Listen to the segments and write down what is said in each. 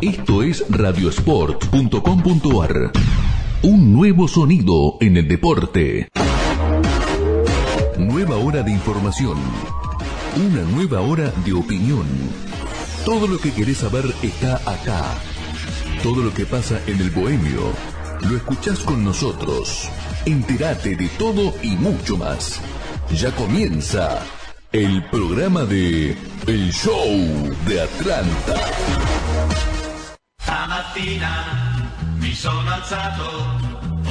Esto es radiosport.com.ar. Un nuevo sonido en el deporte. Nueva hora de información. Una nueva hora de opinión. Todo lo que querés saber está acá. Todo lo que pasa en el bohemio. Lo escuchás con nosotros. Entérate de todo y mucho más. Ya comienza el programa de El Show de Atlanta. Stamattina mi sono alzato,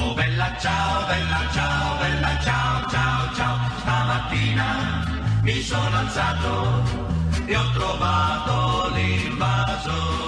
oh bella ciao, bella ciao, bella ciao, ciao, ciao. Stamattina mi sono alzato e ho trovato l'invaso.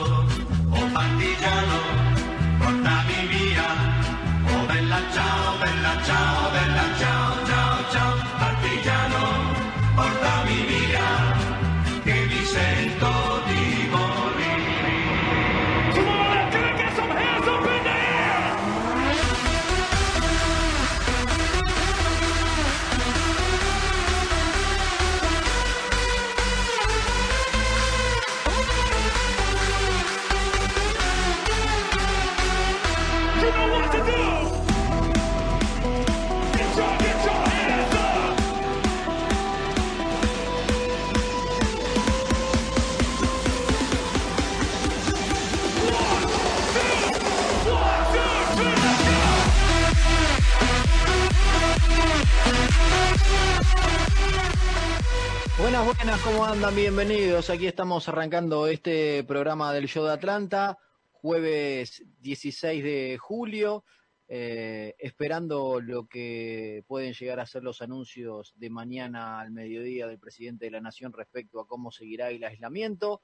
Buenas, buenas, ¿cómo andan? Bienvenidos. Aquí estamos arrancando este programa del Show de Atlanta, jueves 16 de julio, eh, esperando lo que pueden llegar a ser los anuncios de mañana al mediodía del presidente de la Nación respecto a cómo seguirá el aislamiento,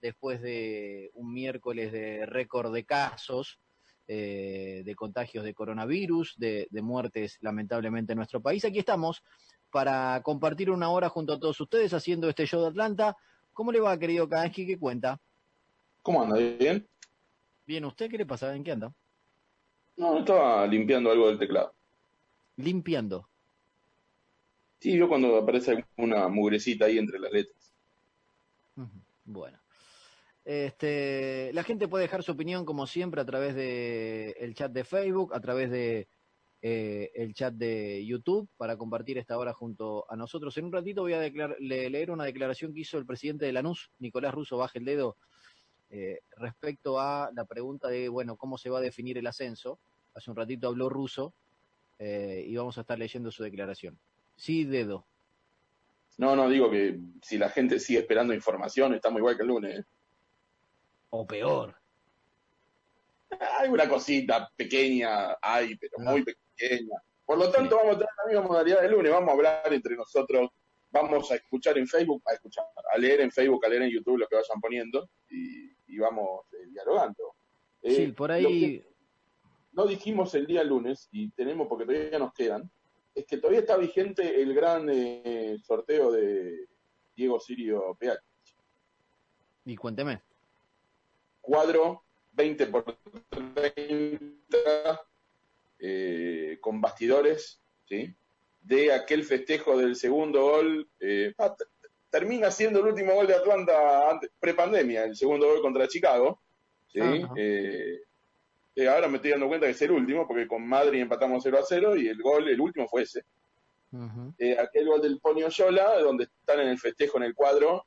después de un miércoles de récord de casos. eh, de contagios de coronavirus, de, de muertes lamentablemente en nuestro país. Aquí estamos para compartir una hora junto a todos ustedes haciendo este show de Atlanta. ¿Cómo le va, querido Kansky? ¿Qué cuenta? ¿Cómo anda? ¿Bien? Bien, ¿usted qué le pasa? ¿En qué anda? No, estaba limpiando algo del teclado. Limpiando. Sí, yo cuando aparece una mugrecita ahí entre las letras. Bueno. Este, la gente puede dejar su opinión como siempre a través de el chat de Facebook, a través de eh, el chat de YouTube para compartir esta hora junto a nosotros. En un ratito voy a declar- le- leer una declaración que hizo el presidente de Lanús, Nicolás Russo, baje el dedo, eh, respecto a la pregunta de, bueno, cómo se va a definir el ascenso. Hace un ratito habló Russo eh, y vamos a estar leyendo su declaración. Sí, dedo. No, no, digo que si la gente sigue esperando información, estamos igual que el lunes. ¿eh? O peor. Hay una cosita pequeña, hay, pero No. muy pequeña. Por lo tanto, vamos a tener la misma modalidad del lunes, vamos a hablar entre nosotros, vamos a escuchar en Facebook, a escuchar, a leer en Facebook, a leer en YouTube lo que vayan poniendo y, y vamos eh, dialogando. Eh, Sí, por ahí no dijimos el día lunes, y tenemos porque todavía nos quedan, es que todavía está vigente el gran eh, sorteo de Diego Sirio PH. Y cuénteme. Cuadro 20 por 30 eh, con bastidores, ¿sí? De aquel festejo del segundo gol. eh, ah, termina siendo el último gol de Atlanta prepandemia, el segundo gol contra Chicago. ¿sí? Eh, eh, ahora me estoy dando cuenta que es el último, porque con Madrid empatamos 0 a 0 y el gol, el último fue ese. Aquel gol del Pony Oyola, donde están en el festejo en el cuadro,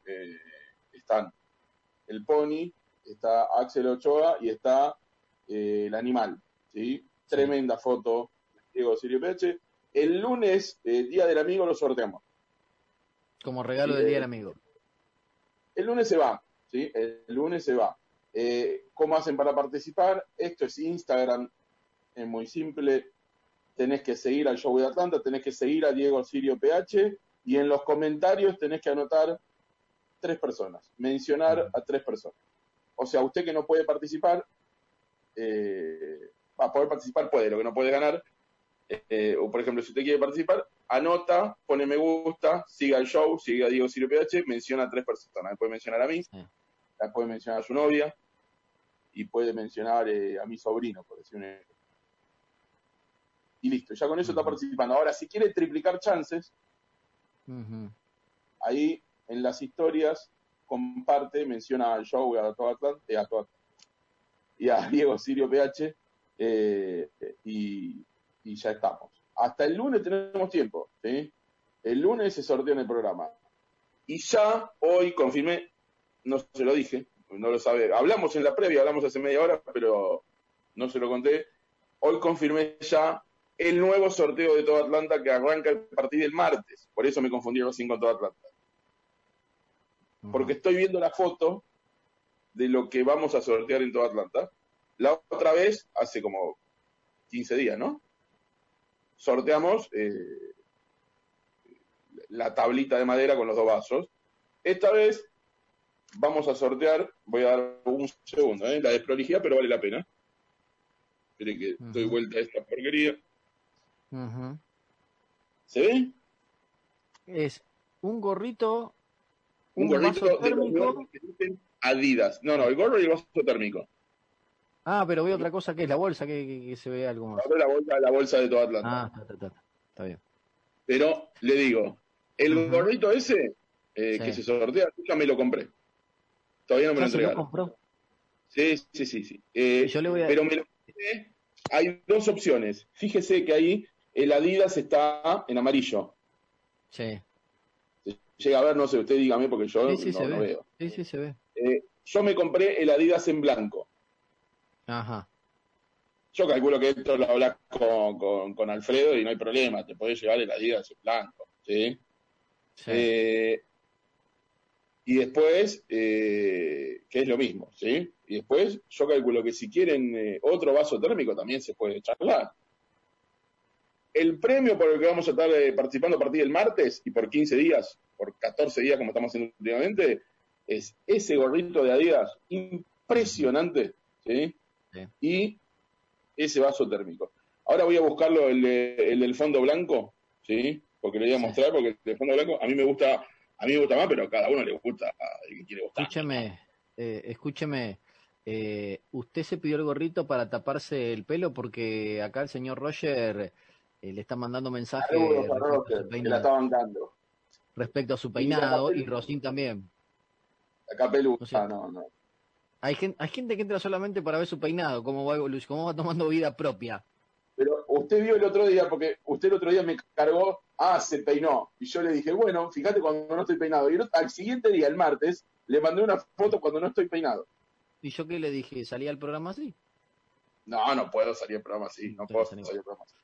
están el Pony, está Axel Ochoa y está el animal. ¿sí? Tremenda foto de Diego Sirio Peche. El lunes, eh, Día del Amigo, lo sorteamos. Como regalo del Día del Amigo. El lunes se va, ¿sí? El lunes se va. Eh, ¿Cómo hacen para participar? Esto es Instagram, es muy simple. Tenés que seguir al Show de Atlanta, tenés que seguir a Diego Sirio PH y en los comentarios tenés que anotar tres personas, mencionar a tres personas. O sea, usted que no puede participar, eh, a poder participar, puede, lo que no puede ganar. eh, o por ejemplo, si usted quiere participar, anota, pone me gusta, siga el show, siga a Diego Sirio PH, menciona a tres personas. Me puede mencionar a mí, Sí. la puede mencionar a su novia y puede mencionar eh, a mi sobrino, por decir un ejemplo. Y listo, ya con eso está participando. Ahora, si quiere triplicar chances, ahí en las historias comparte, menciona al show y a todo Atlanta, eh, a Atlanta, y a Diego Sirio PH, eh, y, y ya estamos. Hasta el lunes tenemos tiempo, ¿sí? El lunes se sortea en el programa. Y ya hoy confirmé, no se lo dije, no lo sabe. Hablamos en la previa, hablamos hace media hora, pero no se lo conté. Hoy confirmé ya el nuevo sorteo de todo Atlanta que arranca a partir del martes. Por eso me confundí recién con todo Atlanta. Porque estoy viendo la foto de lo que vamos a sortear en todo Atlanta. La otra vez, hace como 15 días, ¿no? Sorteamos eh, la tablita de madera con los dos vasos. Esta vez vamos a sortear, voy a dar un segundo, ¿eh? la desprolijidad, pero vale la pena. Esperen que doy vuelta a esta porquería. ¿Se ve? Es un gorrito, un, gorrito vaso térmico. Adidas. No, no, el gorro y el vaso térmico. Ah, pero veo otra cosa que es la bolsa, que, se ve algo más. La bolsa, la bolsa de toda Atlanta. Ah, está, está, está, está bien. Pero le digo, el gorrito ese eh, que se sortea, ya me lo compré. Todavía no me lo entregaron. Lo compró? Sí, sí, sí, sí. Eh, pero me lo compré. Hay dos opciones. Fíjese que ahí el Adidas está en amarillo. Sí. Llega a ver, no sé, usted dígame porque yo no, veo. Sí, sí, se ve. Eh, yo me compré el Adidas en blanco. Ajá. Yo calculo que esto lo hablas con, con, Alfredo y no hay problema, te podés llevar el Adidas en blanco, ¿sí? sí. Eh, y después, eh, que es lo mismo, ¿sí? Y después, yo calculo que si quieren eh, otro vaso térmico también se puede charlar. El premio por el que vamos a estar eh, participando a partir del martes y por 15 días, por 14 días como estamos haciendo últimamente, es ese gorrito de Adidas impresionante, ¿sí? Y ese vaso térmico. Ahora voy a buscarlo, el, el del fondo blanco, ¿sí? Porque le voy a mostrar, porque el del fondo blanco a mí me gusta a mí me gusta más, pero a cada uno le gusta el que quiere gustar. Escúcheme, eh, escúcheme, eh, ¿usted se pidió el gorrito para taparse el pelo? Porque acá el señor Roger eh, le está mandando mensajes respecto, a su peinado y Rosín también. Acá pelusa, no, no. Hay gente, hay gente que entra solamente para ver su peinado, cómo va, cómo va tomando vida propia. Pero usted vio el otro día, porque usted el otro día me cargó, ah, se peinó. Y yo le dije, bueno, fíjate cuando no estoy peinado. Y al siguiente día, el martes, le mandé una foto cuando no estoy peinado. ¿Y yo qué le dije? ¿Salía el programa así? No, no puedo salir al programa así. No, puedo salir al programa así.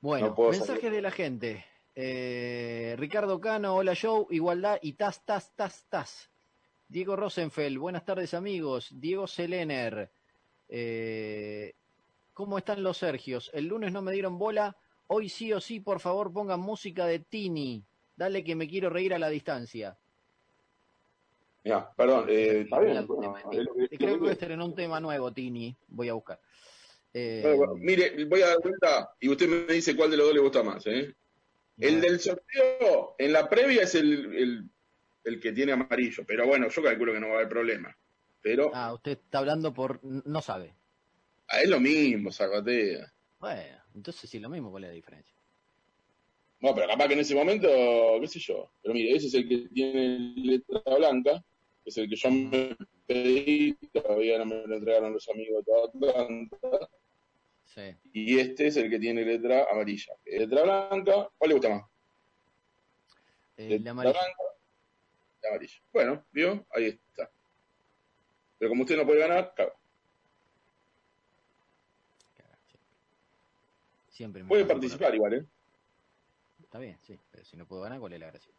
Bueno, mensajes de la gente. Eh, Ricardo Cano, hola Joe, igualdad y tas, tas, tas, tas. Diego Rosenfeld, buenas tardes amigos. Diego Selener, eh, ¿Cómo están los Sergios? El lunes no me dieron bola. Hoy sí o sí, por favor, pongan música de Tini. Dale que me quiero reír a la distancia. Ya, perdón. Eh, está bien. creo que estrenó un tema nuevo, Tini. Voy a buscar. Eh, mire, voy a dar cuenta y usted me dice cuál de los dos le gusta más. ¿eh? El del sorteo, en la previa es el, el, que tiene amarillo, pero bueno, yo calculo que no va a haber problema. Pero... Ah, usted está hablando por... no sabe. Ah, es lo mismo, Zapatea. Bueno, entonces sí, lo mismo, ¿cuál es la diferencia? No, pero capaz que en ese momento, qué sé yo. Pero mire, ese es el que tiene letra blanca, es el que yo me pedí, todavía no me lo entregaron los amigos de toda Atlanta. Sí. Y este es el que tiene letra amarilla. Letra blanca, ¿cuál le gusta más? Eh, la amarilla. Blanca, la amarilla. Bueno, ¿vio? Ahí está. Pero como usted no puede ganar, cago. Siempre Puede participar igual, ¿eh? Está bien, sí, pero si no puedo ganar, ¿cuál es la gracia?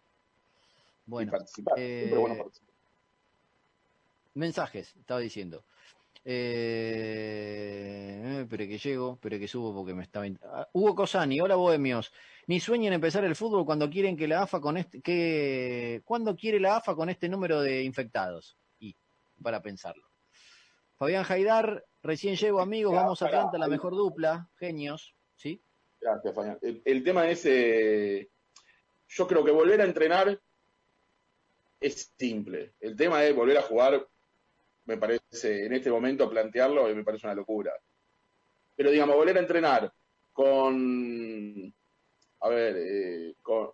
Bueno, eh, mensajes, estaba diciendo. Eh, pero que llego, pero que subo porque me estaba. Ah, Hugo Cosani, hola bohemios. Ni sueñen empezar el fútbol cuando quieren que la AFA con este. Que, ¿Cuándo quiere la AFA con este número de infectados? Y para pensarlo. Fabián Jaidar, recién llego amigos, vamos a Atlanta, la mejor dupla, genios. ¿sí? Gracias, Fabián. El, tema es, eh, yo creo que volver a entrenar es simple. El tema es volver a jugar, me parece, en este momento plantearlo, me parece una locura. Pero digamos, volver a entrenar con, a ver, eh, con,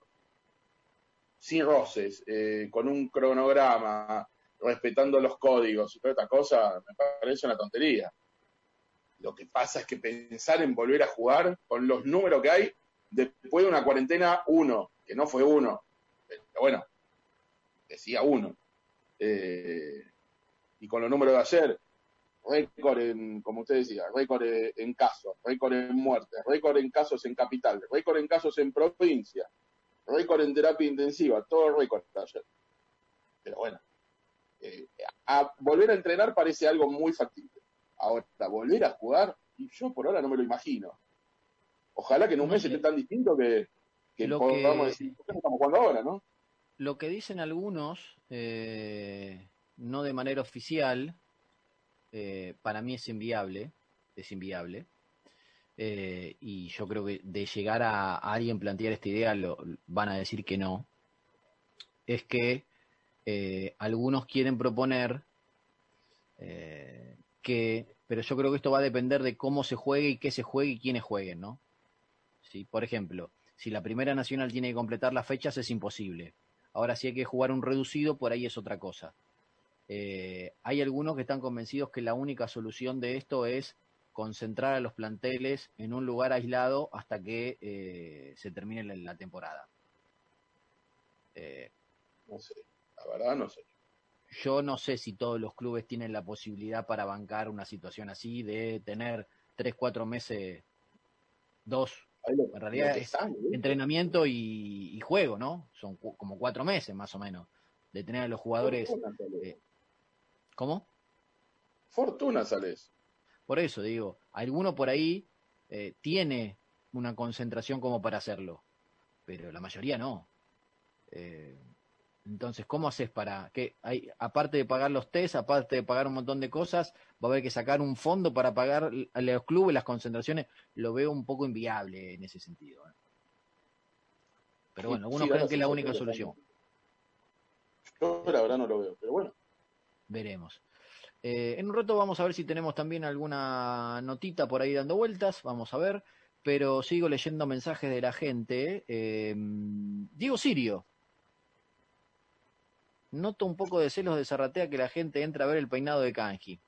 sin roces, eh, con un cronograma, respetando los códigos y toda esta cosa, me parece una tontería. Lo que pasa es que pensar en volver a jugar con los números que hay después de una cuarentena, uno, que no fue uno, pero bueno, decía uno. Eh, y con los números de ayer, récord en, como usted decía, récord en casos, récord en muertes, récord en casos en capital, récord en casos en provincia, récord en terapia intensiva, todo récord ayer. Pero bueno, eh, a volver a entrenar parece algo muy factible. Ahora, volver a jugar, y yo por ahora no me lo imagino. Ojalá que en un mes esté tan distinto que, que podamos decir, ¿por qué no estamos jugando ahora, no? Lo que dicen algunos, eh, no de manera oficial, eh, para mí es inviable, es inviable. Eh, y yo creo que de llegar a, alguien plantear esta idea lo, van a decir que no. Es que algunos quieren proponer que, pero yo creo que esto va a depender de cómo se juegue y qué se juegue y quiénes jueguen, ¿no? ¿sí? Por ejemplo, si la Primera Nacional tiene que completar las fechas es imposible. Ahora si hay que jugar un reducido, por ahí es otra cosa. Eh, hay algunos que están convencidos que la única solución de esto es concentrar a los planteles en un lugar aislado hasta que eh, se termine la, temporada. Eh, no sé, la verdad no sé. Yo no sé si todos los clubes tienen la posibilidad para bancar una situación así de tener tres, cuatro meses, dos, en realidad es entrenamiento y, juego, ¿no? Son como cuatro meses más o menos de tener a los jugadores. Eh, ¿Cómo? Fortuna sales. Por eso digo, alguno por ahí eh, tiene una concentración como para hacerlo, pero la mayoría no. Eh, entonces, ¿cómo haces para que, hay, aparte de pagar los test, aparte de pagar un montón de cosas, va a haber que sacar un fondo para pagar a los clubes las concentraciones? Lo veo un poco inviable en ese sentido. ¿eh? Pero bueno, algunos creen que es la única solución. Yo la verdad no lo veo, pero bueno. Veremos. Eh, en un rato vamos a ver si tenemos también alguna notita por ahí dando vueltas, vamos a ver. Pero sigo leyendo mensajes de la gente. Eh, Diego Sirio Noto un poco de celos de Zarratea que la gente entra a ver el peinado de Kanji.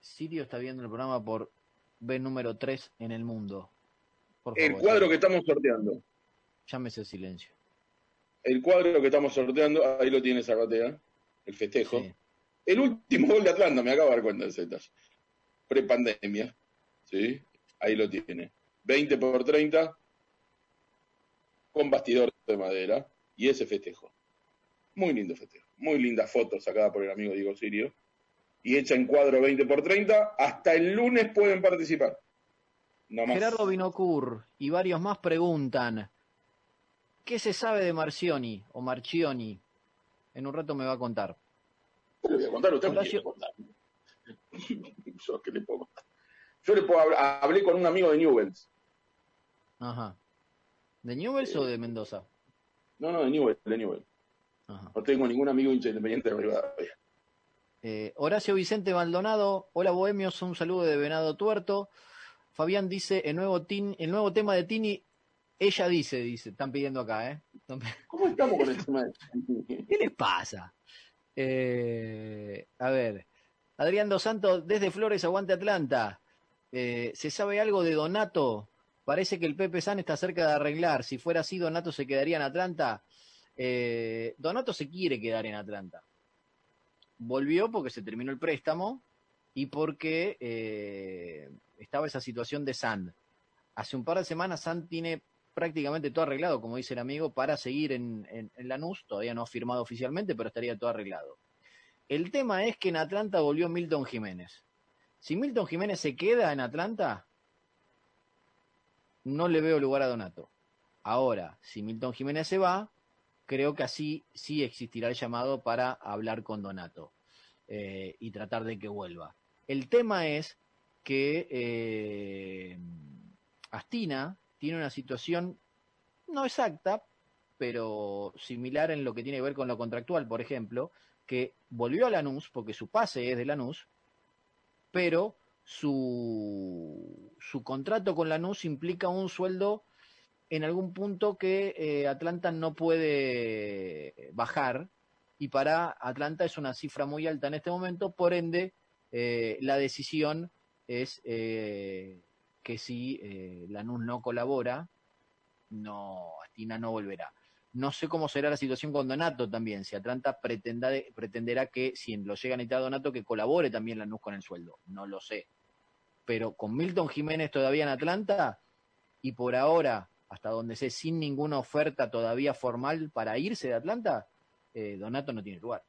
Sirio está viendo el programa por B número 3 en el mundo. el cuadro que estamos sorteando. Llámese silencio. El cuadro que estamos sorteando, ahí lo tiene Zarratea, el festejo. El último gol de Atlanta, me acabo de dar cuenta de ese detalle. Prepandemia. ¿Sí? Ahí lo tiene. 20 por 30, con bastidor de madera y ese festejo. Muy lindo festejo. Muy linda foto sacada por el amigo Diego Sirio. Y hecha en cuadro 20 por 30. Hasta el lunes pueden participar. Gerardo Binocur y varios más preguntan: ¿Qué se sabe de Marcioni o Marchioni? En un rato me va a contar. ¿Qué le voy a contar? Usted me contar. Yo, ¿qué le puedo contar? Yo le puedo hablar, hablé con un amigo de Newells. Ajá. ¿De Newells o de Mendoza? No, no, de Newell, de Newell. No tengo ningún amigo hincha independiente de Rivadavia. Eh, Horacio Vicente Maldonado, hola Bohemios, un saludo de Venado Tuerto. Fabián dice, el nuevo, el nuevo tema de Tini, ella dice, dice, están pidiendo acá, ¿eh? ¿Cómo estamos con el tema? ¿Qué les pasa? Eh, a ver, Adrián Dos Santos, desde Flores, aguante Atlanta. Eh, ¿Se sabe algo de Donato? Parece que el Pepe San está cerca de arreglar. Si fuera así, Donato se quedaría en Atlanta. Eh, Donato se quiere quedar en Atlanta. Volvió porque se terminó el préstamo y porque estaba esa situación de Sand. Hace un par de semanas Sand tiene prácticamente todo arreglado, como dice el amigo, para seguir en, en, Lanús. Todavía no ha firmado oficialmente, pero estaría todo arreglado. El tema es que en Atlanta volvió Milton Jiménez. Si Milton Jiménez se queda en Atlanta, no le veo lugar a Donato. Ahora, si Milton Jiménez se va, creo que así sí existirá el llamado para hablar con Donato eh, y tratar de que vuelva. El tema es que eh, Astina tiene una situación no exacta, pero similar en lo que tiene que ver con lo contractual, por ejemplo, que volvió a Lanús porque su pase es de Lanús, pero su, su contrato con Lanús implica un sueldo en algún punto que eh, Atlanta no puede bajar y para Atlanta es una cifra muy alta en este momento, por ende eh, la decisión es eh, que si eh, Lanús no colabora, no, Astina no volverá. No sé cómo será la situación con Donato también, si Atlanta pretenda, pretenderá que, si lo llega a necesitar Donato, que colabore también Lanús con el sueldo. No lo sé. Pero con Milton Jiménez todavía en Atlanta, y por ahora, hasta donde sé, sin ninguna oferta todavía formal para irse de Atlanta, eh, Donato no tiene lugar.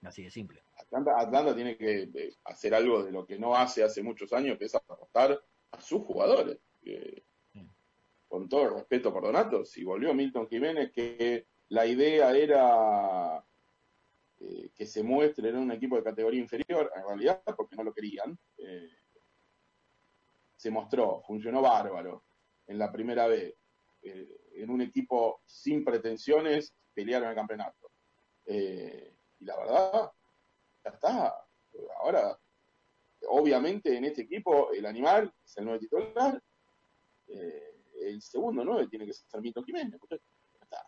Así de simple. Atlanta, Atlanta tiene que eh, hacer algo de lo que no hace hace muchos años, que es apostar a sus jugadores. Eh, con todo el respeto por Donato, si volvió Milton Jiménez, que la idea era eh, que se muestre en un equipo de categoría inferior, en realidad porque no lo querían, eh, se mostró, funcionó bárbaro en la primera vez, eh, en un equipo sin pretensiones, pelearon el campeonato. Y la verdad, ya está. Ahora, obviamente en este equipo el animal es el nuevo titular, eh, el segundo nueve tiene que ser Milton Jiménez. está.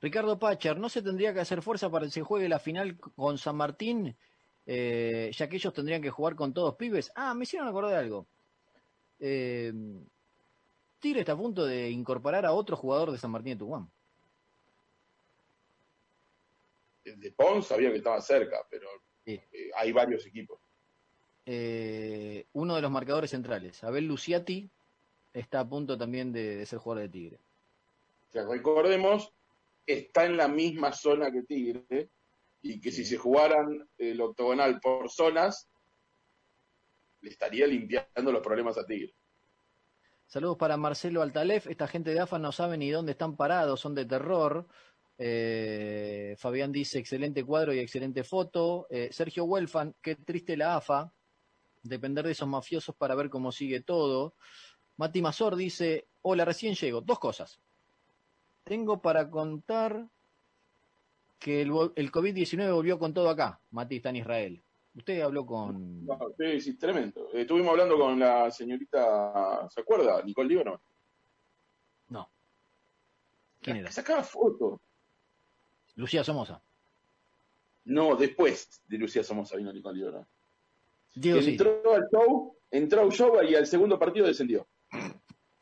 Ricardo Pacher, ¿no se tendría que hacer fuerza para que se juegue la final con San Martín? Eh, ya que ellos tendrían que jugar con todos pibes. Ah, me hicieron acordar de algo. Eh, Tigre está a punto de incorporar a otro jugador de San Martín de Tucumán. De Pons sabía que estaba cerca, pero Sí. eh, hay varios equipos. Eh, uno de los marcadores centrales, Abel Luciati, está a punto también de, de ser jugador de Tigre. que recordemos, está en la misma zona que Tigre, y que si se jugaran el octogonal por zonas, le estaría limpiando los problemas a Tigre. Saludos para Marcelo Altalef. Esta gente de AFA no sabe ni dónde están parados, son de terror. Eh, Fabián dice excelente cuadro y excelente foto. Eh, Sergio Huelfan, qué triste la AFA. Depender de esos mafiosos para ver cómo sigue todo. Mati Mazor dice, hola, recién llego. Dos cosas. Tengo para contar que el, vo- el COVID-19 volvió con todo acá. Mati está en Israel. Usted habló con... No, sí, sí, tremendo. Eh, estuvimos hablando con la señorita, ¿se acuerda? Nicole Líbano. No. ¿Quién era? sacaba fotos. Lucía Somoza. No, después de Lucía Somoza vino Nicole Líbano. Diego sí. entró al show, entró al show y al segundo partido descendió.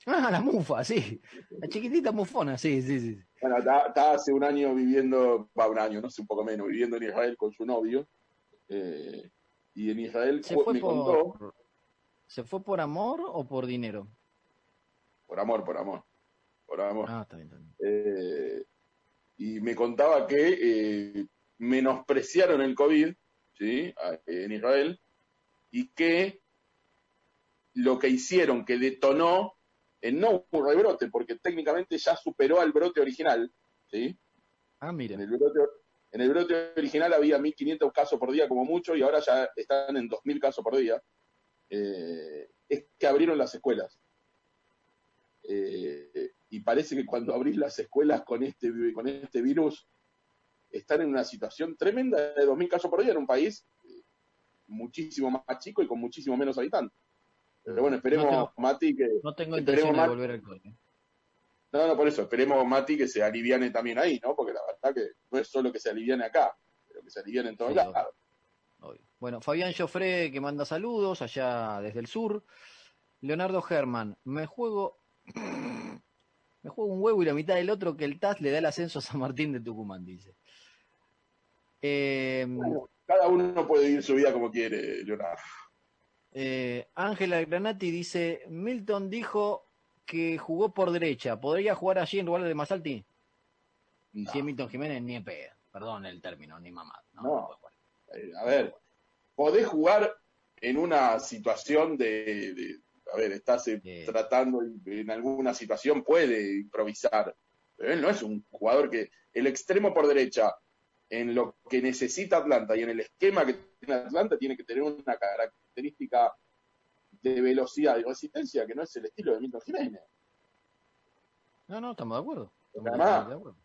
Ah, la mufa, sí. La chiquitita mufona, sí, sí, sí. Bueno, está, hace un año viviendo, va un año, no sé, un poco menos, viviendo en Israel con su novio. eh, y en Israel ¿Se fue me contó, por, ¿Se fue por amor o por dinero? por amor, por amor, por amor. Ah, está bien, está bien. eh, y me contaba que eh, menospreciaron el COVID ¿sí? En Israel y que lo que hicieron, que detonó, en no un rebrote, porque técnicamente ya superó al brote original, ¿sí? Ah, En mire. el brote, en el brote original había 1.500 casos por día como mucho y ahora ya están en 2.000 casos por día. Eh, es que abrieron las escuelas. Eh, y parece que cuando abrís las escuelas con este, con este virus, están en una situación tremenda de 2.000 casos por día en un país muchísimo más chico y con muchísimo menos habitantes. Pero bueno, esperemos, No tengo- Mati, que... No tengo Esperemos intención de volver al cole. No, no, por eso, esperemos, Mati, que se aliviane también ahí, ¿no? Porque la verdad que no es solo que se aliviane acá, pero que se aliviane en todos Sí, lados. Obvio. Bueno, Fabián Joffre que manda saludos allá desde el sur. Leonardo Germán, me juego me juego un huevo y la mitad del otro que el TAS le da el ascenso a San Martín de Tucumán, dice. Eh, Bueno, cada uno puede vivir su vida como quiere, Leonardo. eh, Ángela Granati dice, Milton dijo que jugó por derecha, ¿podría jugar allí en lugar de Masalti? No. si es Milton Jiménez, ni en pedo. Perdón el término, ni mamá. No. Eh, a ver, podés jugar en una situación de, de- a ver, estás eh, tratando en, en alguna situación, puede improvisar, pero él no es un jugador que el extremo por derecha, en lo que necesita Atlanta y en el esquema que tiene Atlanta, tiene que tener una característica de velocidad y resistencia que no es el estilo de Milton Jiménez. No, no, estamos de acuerdo. Estamos Además, totalmente de acuerdo.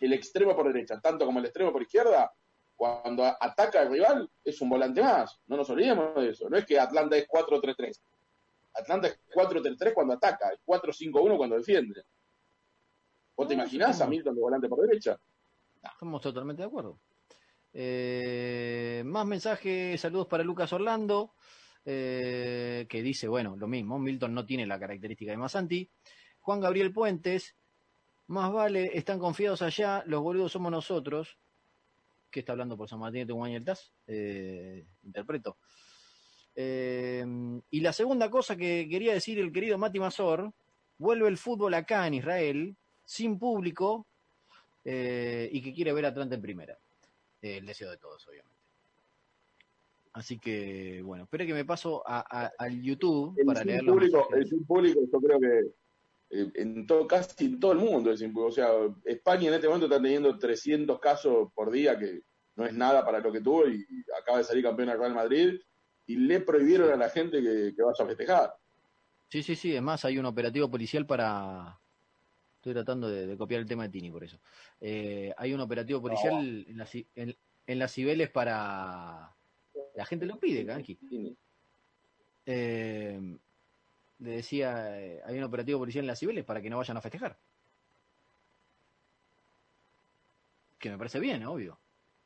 el extremo por derecha, tanto como el extremo por izquierda, cuando ataca al rival, es un volante más. No nos olvidemos de eso. No es que Atlanta es 4-3-3. Atlanta es 4-3-3 cuando ataca, es 4-5-1 cuando defiende. ¿Vos te No, imaginás a. Milton de volante por derecha? Estamos totalmente de acuerdo. Eh, más mensajes, saludos para Lucas Orlando, eh, que dice, bueno, lo mismo, Milton no tiene la característica de Masanti. Juan Gabriel Puentes, más vale, están confiados allá, los boludos somos nosotros. que está hablando por San Martín de Tucumán y interpreto. Eh, y la segunda cosa que quería decir el querido Mati Mazor, vuelve el fútbol acá en Israel, sin público, eh, y que quiere ver a Atlanta en primera. Eh, el deseo de todos, obviamente. Así que, bueno, espere que me paso a, a- al YouTube El para leer público, el sin público, yo creo que eh, en todo, casi en todo el mundo es. O sea, España en este momento está teniendo 300 casos por día, que no es nada para lo que tuvo, y acaba de salir campeón al Real Madrid, y le prohibieron a la gente que, que vaya a festejar. Sí, sí, sí, es más, hay un operativo policial para... Estoy tratando de, de copiar el tema de Tini, por eso. Eh, hay un operativo policial en las Cibeles para... La gente lo pide, Kanki. Eh, le decía, eh, hay un operativo policial en las Cibeles para que no vayan a festejar. Que me parece bien, obvio.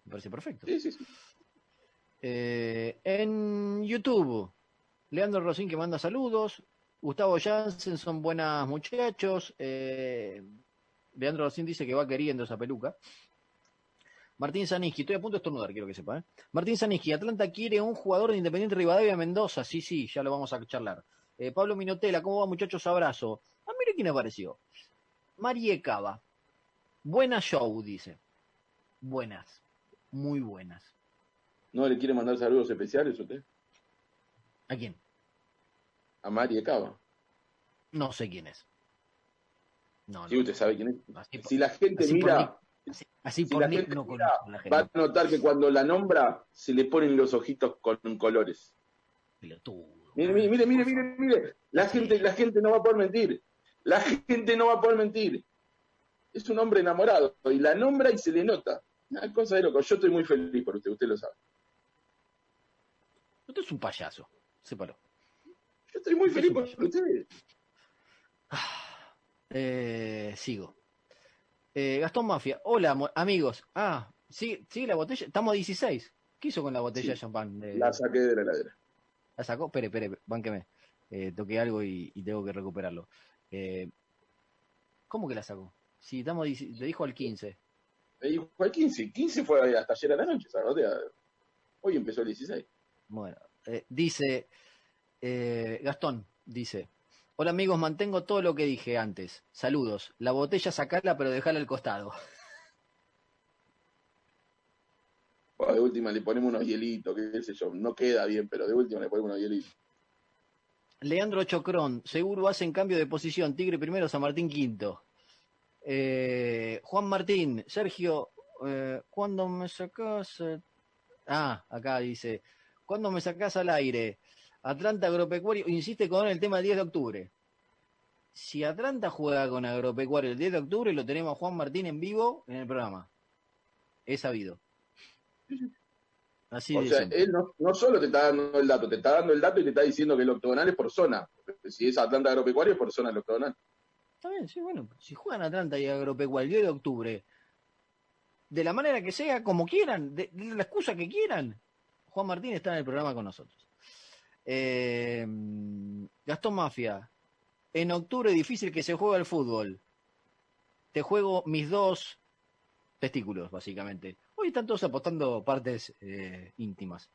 Me parece perfecto. Sí, sí, sí. Eh, en YouTube, Leandro Rosín que manda saludos. Gustavo Jansen son buenas muchachos. Eh, Leandro Rosín dice que va queriendo esa peluca. Martín Zaniski, estoy a punto de estornudar, quiero que sepa. ¿eh? Martín Zaniski, Atlanta quiere un jugador de Independiente Rivadavia Mendoza. Sí, sí, ya lo vamos a charlar. Eh, Pablo Minotela, ¿cómo va muchachos? Abrazo. Ah, mire quién apareció. Marie Cava. Buena show, dice. Buenas. Muy buenas. ¿No le quiere mandar saludos especiales usted? ¿A quién? A Mari Cava. No sé quién es. No, Sí, no. usted sabe quién es. Así, Si la gente así mira, así- así si por la gente no mira, a la gente. va a notar que cuando la nombra se le ponen los ojitos con colores. Pelotudo. Mire, mire, mire, mire, mire, mire. La Sí. gente, la gente no va a poder mentir. La gente no va a poder mentir. Es un hombre enamorado y la nombra y se le nota. Una cosa de loco. Yo estoy muy feliz por usted, usted lo sabe. Usted es un payaso. Sépalo. Yo estoy muy feliz por payaso. usted. Eh, sigo. Eh, Gastón Mafia. Hola, amigos. Ah, ¿sigue, sigue la botella? Estamos a 16. ¿Qué hizo con la botella Sí. de champán? De- La saqué de la heladera. ¿La sacó? Espere, espere, bánqueme. Eh, toqué algo y, y tengo que recuperarlo. Eh, ¿Cómo que la sacó? Si estamos, a 10 le dijo al 15. Me dijo, ¿cuál 15? 15 fue hasta ayer a la noche, ¿sabes? Hoy empezó el 16. Bueno, eh, dice eh, Gastón, dice, hola amigos, mantengo todo lo que dije antes. Saludos. La botella sacala, pero dejala al costado. Bueno, de última le ponemos unos hielitos, qué sé yo. No queda bien, pero de última le ponemos unos hielitos. Leandro Chocrón, seguro hacen cambio de posición. Tigre primero, San Martín quinto. Eh, Juan Martín, Sergio, eh, ¿cuándo me sacás? eh? Ah, acá dice, ¿cuándo me sacás al aire? Atlanta Agropecuario, insiste con el tema del 10 de octubre. Si Atlanta juega con Agropecuario el 10 de octubre, lo tenemos a Juan Martín en vivo en el programa. Es sabido. Así o sea, él no, no solo te está dando el dato, te está dando el dato y te está diciendo que el octogonal es por zona. Si es Atlanta Agropecuario, es por zona el octogonal. Está bien, sí, bueno, si juegan Atlanta y Agropecuario el 10 de octubre, de la manera que sea, como quieran, de, de la excusa que quieran, Juan Martín está en el programa con nosotros. Eh, Gastón Mafia, en octubre difícil que se juegue el fútbol. Te juego mis dos testículos, básicamente. Hoy están todos apostando partes eh, íntimas.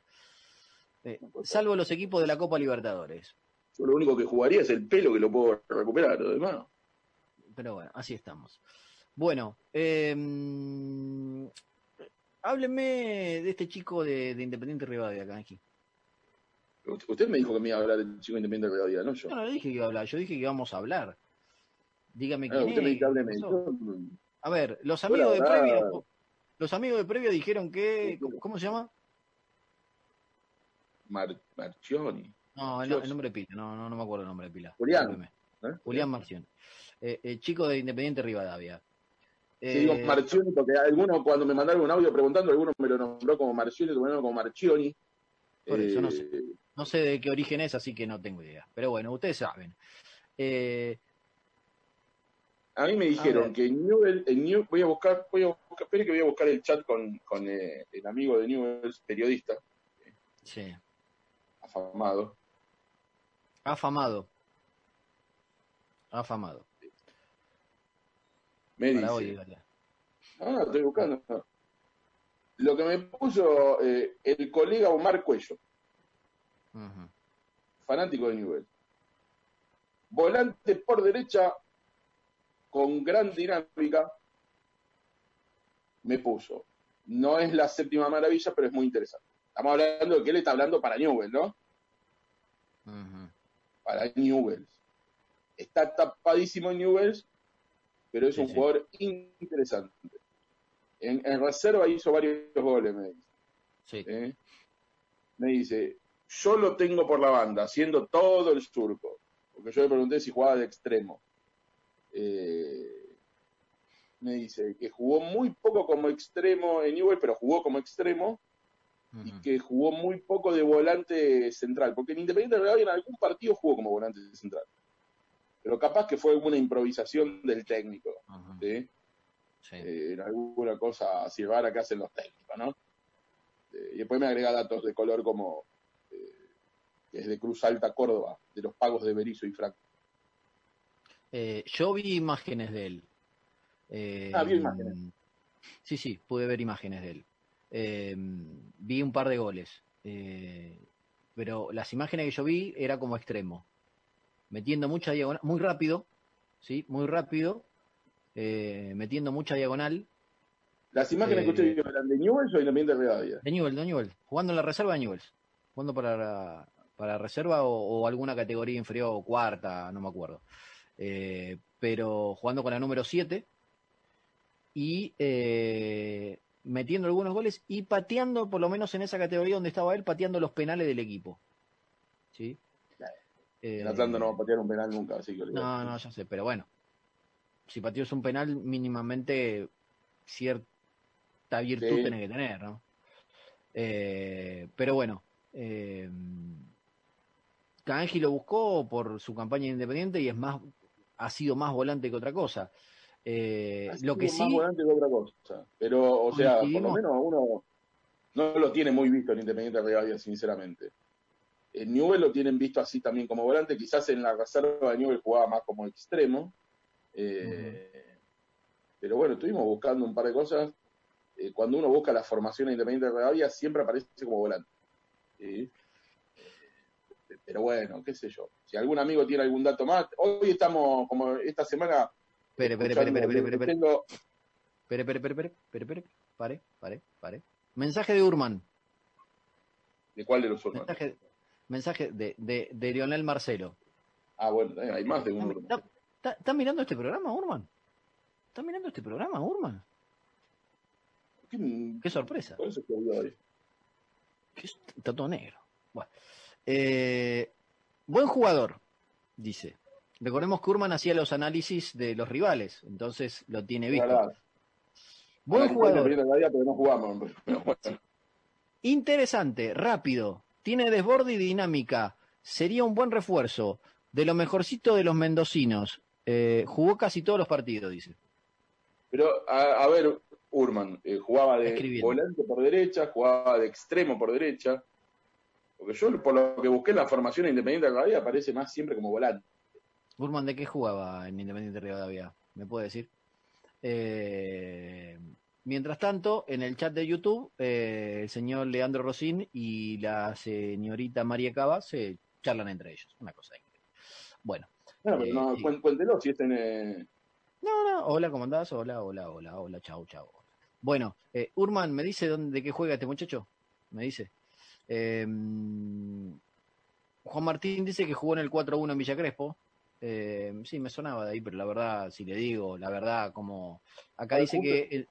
Eh, salvo los equipos de la Copa Libertadores. Yo lo único que jugaría es el pelo que lo puedo recuperar, lo demás. Pero bueno, así estamos. Bueno, eh, hábleme de este chico de, de Independiente Rivadavia acá aquí. Usted- me dijo que me iba a hablar del chico independiente de Rivadavia, no yo. No le dije que iba a hablar, yo dije que íbamos a hablar. Dígame Ah, quién usted me es. pasó. Yo- A ver, los amigos de previa, los amigos de previa dijeron que, ¿cómo, se llama? Mar- Marchioni. No, el, el nombre de pila, no, no, no me acuerdo el nombre de pila. Julián. ¿eh? Julián Marción. Eh, eh, chico de Independiente Rivadavia. Sí, Eh, digo Marchioni porque algunos cuando me mandaron un audio preguntando, algunos me lo nombró como Marchioni, otros me lo nombró como Marchioni. Por eso, no Eh, sé. No sé de qué origen es, así que no tengo idea. Pero bueno, ustedes saben. Eh, A mí me dijeron que Newell, en New, voy a buscar, voy a buscar, espere que voy a buscar el chat con, con eh, el amigo de Newell, periodista, Sí. afamado. Afamado. Afamado. Me Para dice, hoy, no, estoy buscando. Lo que me puso eh, el colega Omar Cuello, Fanático de Newell. Volante por derecha con gran dinámica. Me puso. No es la séptima maravilla, pero es muy interesante. Estamos hablando de que él está hablando para Newell, ¿no? Para Newells. Está tapadísimo en Newells, pero es Sí, un sí. jugador interesante. En, en reserva hizo varios goles, me dice. Sí. ¿eh? Me dice, yo lo tengo por la banda, haciendo todo el surco. Porque yo le pregunté si jugaba de extremo. Eh, me dice que jugó muy poco como extremo en Newell, pero jugó como extremo y que jugó muy poco de volante central, porque en Independiente de Rivadavia en algún partido jugó como volante central. Pero capaz que fue una improvisación del técnico, Ujú. ¿sí? Sí. Eh, en alguna cosa así rara que hacen los técnicos, ¿no? Eh, y después me agrega datos de color como que es de Cruz Alta, Córdoba, de los pagos de Berizo y Franco. Eh, yo vi imágenes de él. Eh, Ah, imágenes. Sí, sí, pude ver imágenes de él. Eh, vi un par de goles. Eh, pero las imágenes que yo vi era como extremo. Metiendo mucha diagonal, muy rápido, ¿sí? Muy rápido. metiendo mucha diagonal. Las imágenes que usted vio eran de Newell's o Independiente de Rivadavia. De Newell, de Newell. Jugando en la reserva de Newell. Jugando para, para reserva o, o alguna categoría inferior o cuarta, no me acuerdo. Eh, pero jugando con la número 7 y eh, metiendo algunos goles y pateando, por lo menos en esa categoría donde estaba él, pateando los penales del equipo. ¿Sí? Eh, En Atlanta no va a patear un penal nunca, así que no, no, ya sé, pero bueno. Si pateas un penal, mínimamente cierta virtud Sí. tenés que tener, ¿no? Eh, pero bueno, eh, Canji lo buscó por su campaña independiente y es más, ha sido más volante que otra cosa. Eh, Ha lo que sido más sí, volante que otra cosa. Pero, o sea, por lo menos uno no lo tiene muy visto en Independiente de Rivadavia, sinceramente. En Newell lo tienen visto así también como volante, quizás en la reserva de Newell jugaba más como extremo. Eh, Pero bueno, estuvimos buscando un par de cosas. Eh, cuando uno busca la formación de Independiente de Rivadavia, siempre aparece como volante. ¿sí? Pero bueno, qué sé yo. Si algún amigo tiene algún dato más, hoy estamos, como esta semana, espere, espere, espere, espere, espere, tengo- espere, espere, espere, espere, espere, pare, pare, pare. Mensaje de Urman. ¿De cuál de los urbanos? Mensaje, mensaje de, de, de Lionel Marcelo. Ah, bueno, eh, hay más de un ¿Está, urbano. está- está mirando este programa, Urman? ¿Está mirando este programa, Urman? ¿Qué- sorpresa. Por eso que hoy. Está todo negro. Bueno. Eh, buen jugador, dice. Recordemos que Urman hacía los análisis de los rivales, entonces lo tiene visto. Buen jugador, no jugamos. Pero bueno. interesante, rápido, tiene desborde y dinámica, sería un buen refuerzo, de lo mejorcito de los mendocinos. Eh, jugó casi todos los partidos, dice. Pero, a, a ver, Urman, eh, jugaba de Escribiendo. volante por derecha, jugaba de extremo por derecha. Porque yo, por lo que busqué la formación de Independiente de Rivadavia, aparece más siempre como volante. Urman, ¿de qué jugaba en Independiente Rivadavia? ¿Me puede decir? Eh, mientras tanto, en el chat de YouTube, eh, el señor Leandro Rosín y la señorita María Cava se charlan entre ellos. Una cosa increíble. Bueno, Bueno, pero Eh, no, cuen- cuéntelo si es en... eh, no, no, hola, ¿cómo andás? Hola, hola, hola, hola, chau, chau. Bueno, eh, Urman, ¿me dice dónde, de qué juega este muchacho? Me dice. Eh, Juan Martín dice que jugó en el 4-1 en Villa Crespo. Eh, sí, me sonaba de ahí, pero la verdad, si le digo, la verdad, como acá dice que el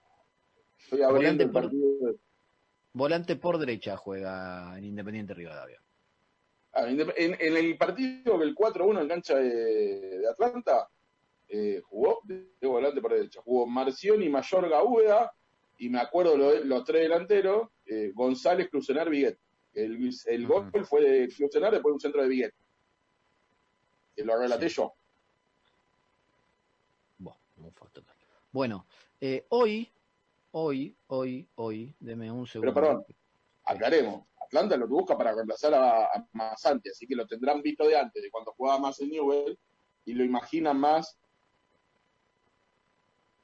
Estoy abriendo Volante el por- volante derecha juega en Independiente Rivadavia. Ah, en, en el partido del 4-1 en cancha de, de Atlanta, eh, jugó de, volante por derecha. Jugó Marcioni, Mayor Gaúda, y me acuerdo lo- los tres delanteros, eh, González, Crucenar, Viguet. El, el gol fue de Crucenar, después un centro de Viguet. Que lo relaté Sí. yo. Bueno, Bueno, eh, hoy, hoy, hoy, hoy, deme un segundo. Pero perdón, aclaremos. Atlanta lo que busca para reemplazar a, a Massanti, así que lo tendrán visto de antes, de cuando jugaba más en Newell, y lo imaginan más.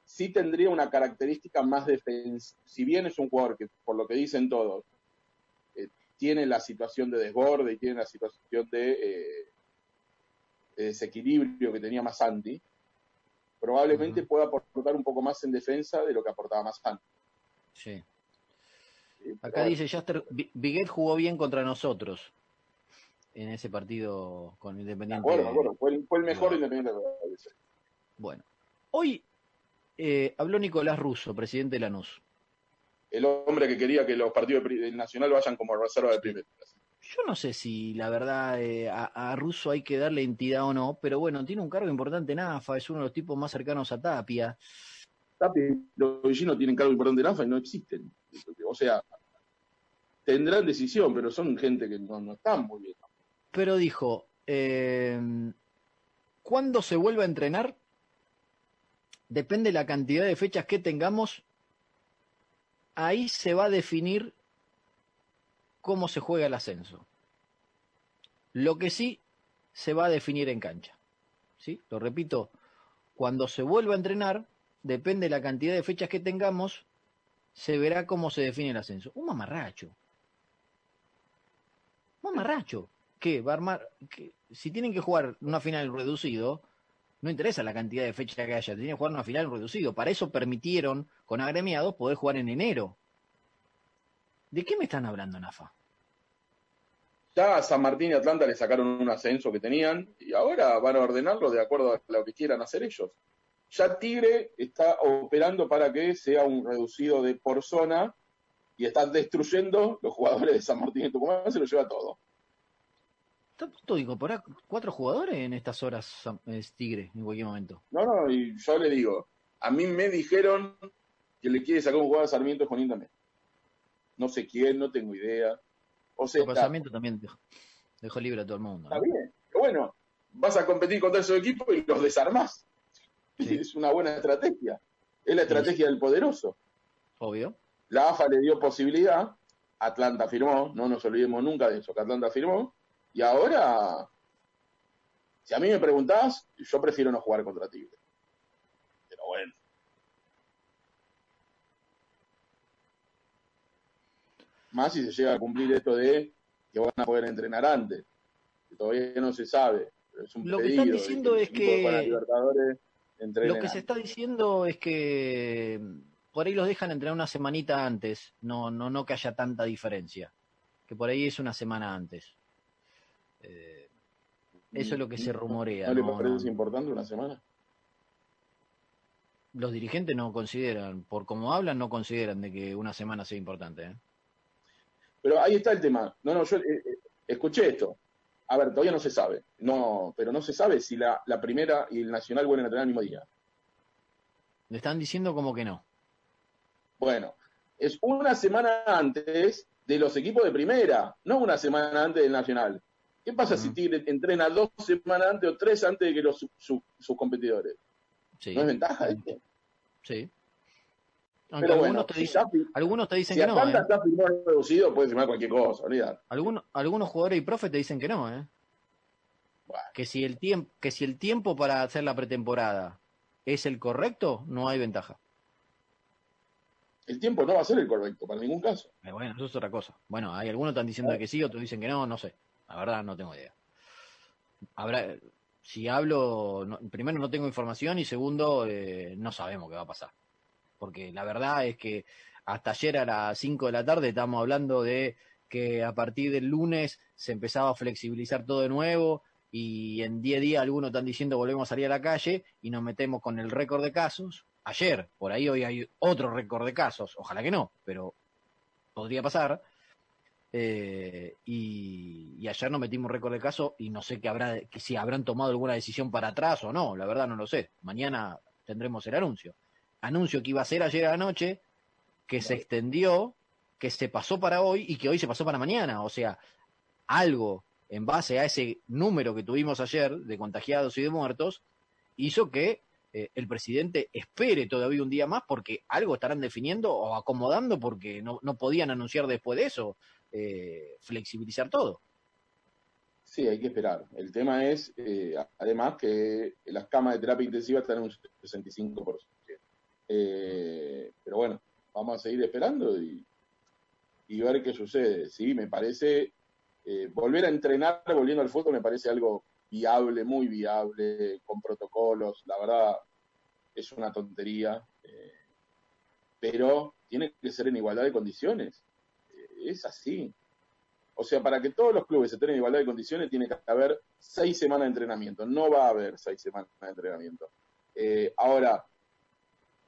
Sí tendría una característica más defensiva. Si bien es un jugador que, por lo que dicen todos, tiene la situación de desborde y tiene la situación de, eh, de desequilibrio que tenía Massanti, probablemente Ujú. pueda aportar un poco más en defensa de lo que aportaba Massanti. Sí. ¿sí? Acá bueno, dice Jaster, Viguet jugó bien contra nosotros en ese partido con de Independiente. de acuerdo. Fue, el- fue el mejor No. independiente Bueno, hoy eh, habló Nicolás Russo, presidente de Lanús. El hombre que quería que los partidos del Nacional vayan como reserva de primera. Yo no sé si la verdad eh, a, a Russo hay que darle entidad o no, pero bueno, tiene un cargo importante en AFA, es uno de los tipos más cercanos a Tapia. Tapi y los vecinos tienen cargo importante en AFA y no existen. O sea, tendrán decisión, pero son gente que no, no están muy bien. Pero dijo, eh, ¿cuándo se vuelve a entrenar? Depende de la cantidad de fechas que tengamos. Ahí se va a definir cómo se juega el ascenso. Lo que sí se va a definir en cancha. ¿Sí? Lo repito, cuando se vuelva a entrenar, depende de la cantidad de fechas que tengamos, se verá cómo se define el ascenso. Un mamarracho. Un mamarracho. ¿Qué? Va a armar. Si tienen que jugar una final reducido, no interesa la cantidad de fechas que haya, tienen que jugar una final reducido. Para eso permitieron con agremiados poder jugar en enero. ¿De qué me están hablando, Nafa? Ya a San Martín y Atlanta le sacaron un ascenso que tenían y ahora van a ordenarlo de acuerdo a lo que quieran hacer ellos. Ya Tigre está operando para que sea un reducido de por zona y están destruyendo los jugadores de San Martín y Tucumán, se lo lleva todo. Está a punto de incorporar cuatro jugadores en estas horas, es Tigre, en cualquier momento. No, no, y yo le digo, a mí me dijeron que le quiere sacar un jugador a Sarmiento Junín también. No sé quién, no tengo idea. O sea, está, Sarmiento también dejó, dejó libre a todo el mundo. está bien. Bueno, vas a competir contra esos equipos y los desarmás. Sí. Es una buena estrategia. Es la estrategia del poderoso. Obvio. La AFA le dio posibilidad, Atlanta firmó, no nos olvidemos nunca de eso, que Atlanta firmó, y ahora, si a mí me preguntás, yo prefiero no jugar contra Tigre. Pero bueno. Más si se llega a cumplir esto de que van a poder entrenar antes, que todavía no se sabe. Pero es un Lo que están diciendo es que- Lo que se está diciendo es que por ahí los dejan entrenar una semanita antes, no, no, no que haya tanta diferencia, que por ahí es una semana antes. Eh, eso es lo que se rumorea. ¿No le no- parece no- importante una semana? los dirigentes no consideran, por como hablan, no consideran de que una semana sea importante. ¿eh? Pero ahí está el tema. No, no, yo eh, escuché esto. A ver, todavía no se sabe. No, pero no se sabe si la, la primera y el nacional vuelven a tener el mismo día. Le están diciendo como que no. Bueno, es una semana antes de los equipos de primera, no una semana antes del nacional. ¿Qué pasa si. Tigre entrena dos semanas antes o tres antes de que los, su- su- sus competidores? Sí, ¿No es ventaja esto? sí. Aunque Pero algunos, bueno, te si, dicen, fi- algunos te dicen si que no. Atlanta ¿eh? está firmado reducido, puede firmar cualquier cosa, olvidar. Algunos, algunos jugadores y profes te dicen que no. ¿eh? Bueno, que si el tiempo que si el tiempo para hacer la pretemporada es el correcto no hay ventaja el tiempo no va a ser el correcto para ningún caso. Eh, bueno eso es otra cosa bueno hay algunos están diciendo que sí otros dicen que no no sé la verdad no tengo idea habrá si hablo no- primero no tengo información y segundo eh, no sabemos qué va a pasar porque la verdad es que hasta ayer a las 5 de la tarde estábamos hablando de que a partir del lunes se empezaba a flexibilizar todo de nuevo y en 10 días algunos están diciendo volvemos a salir a la calle y nos metemos con el récord de casos. Ayer, por ahí hoy hay otro récord de casos, ojalá que no, pero podría pasar. Eh, y, y ayer nos metimos récord de casos y no sé que habrá, que si habrán tomado alguna decisión para atrás o no, la verdad no lo sé. Mañana tendremos el anuncio. Anuncio que iba a ser ayer a la noche, que se extendió, que se pasó para hoy y que hoy se pasó para mañana. O sea, algo en base a ese número que tuvimos ayer de contagiados y de muertos hizo que eh, el presidente espere todavía un día más porque algo estarán definiendo o acomodando porque no, no podían anunciar después de eso eh, flexibilizar todo. Sí, hay que esperar. El tema es, eh, además, que las camas de terapia intensiva están en un 65%. Eh, pero bueno, vamos a seguir esperando y, y ver qué sucede. Sí, me parece, eh, volver a entrenar volviendo al fútbol me parece algo viable, muy viable, con protocolos, la verdad es una tontería, pero tiene que ser en igualdad de condiciones. Es así. O sea, para que todos los clubes estén en igualdad de condiciones, tiene que haber seis semanas de entrenamiento. No va a haber seis semanas de entrenamiento. Eh, ahora,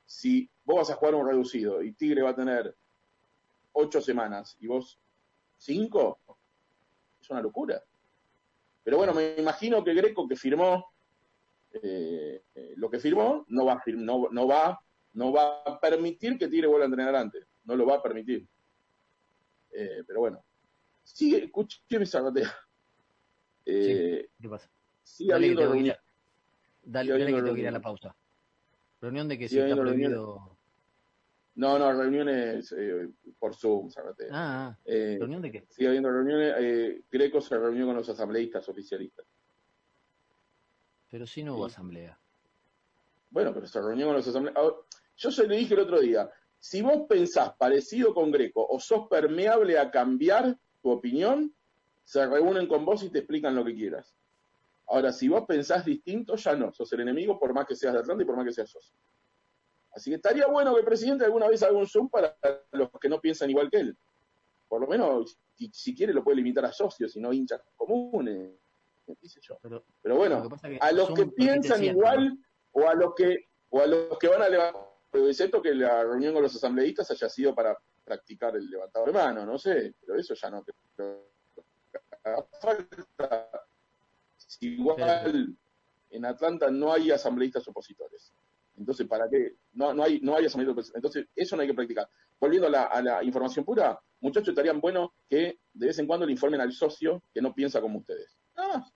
si vos vas a jugar un reducido y Tigre va a tener ocho semanas y vos cinco, es una locura. Pero bueno, me imagino que Greco que firmó eh, eh, lo que firmó no va, no, no, va, no va a permitir que Tigre vuelva a entrenar antes. No lo va a permitir. Eh, pero bueno. Sigue, escúcheme Zaratea. Eh, ¿Qué pasa? Sigue Dale habiendo reunión- a, dale, dale que tengo que ir a la pausa. Reunión de que Sí, si está prohibido. No, no, reuniones eh, por Zoom, Zaratea. Ah, ah, Eh, ¿reunión de qué? sigue habiendo reuniones. Eh, Greco se reunió con los asambleístas oficialistas. Pero si no hubo sí. asamblea. Bueno, pero se reunió con los asambleístas. Ah, Yo se le dije el otro día, si vos pensás parecido con Greco o sos permeable a cambiar tu opinión, se reúnen con vos y te explican lo que quieras. Ahora, si vos pensás distinto, ya no, sos el enemigo por más que seas de Atlanta y por más que seas socio. Así que estaría bueno que el presidente alguna vez haga un Zoom para los que no piensan igual que él. Por lo menos, si, si quiere, lo puede limitar a socios y no hinchas comunes, qué sé yo. Pero bueno, a los que piensan igual o a los que o a los que van a levantar excepto que la reunión con los asambleístas haya sido para practicar el levantado de mano, no sé, pero eso ya no creo igual en Atlanta no hay asambleístas opositores. Entonces, ¿para qué? No, no hay, no hay asambleístas opositores. Entonces, eso no hay que practicar. Volviendo a la, a la información pura, muchachos, estarían buenos que de vez en cuando le informen al socio que no piensa como ustedes. Nada más.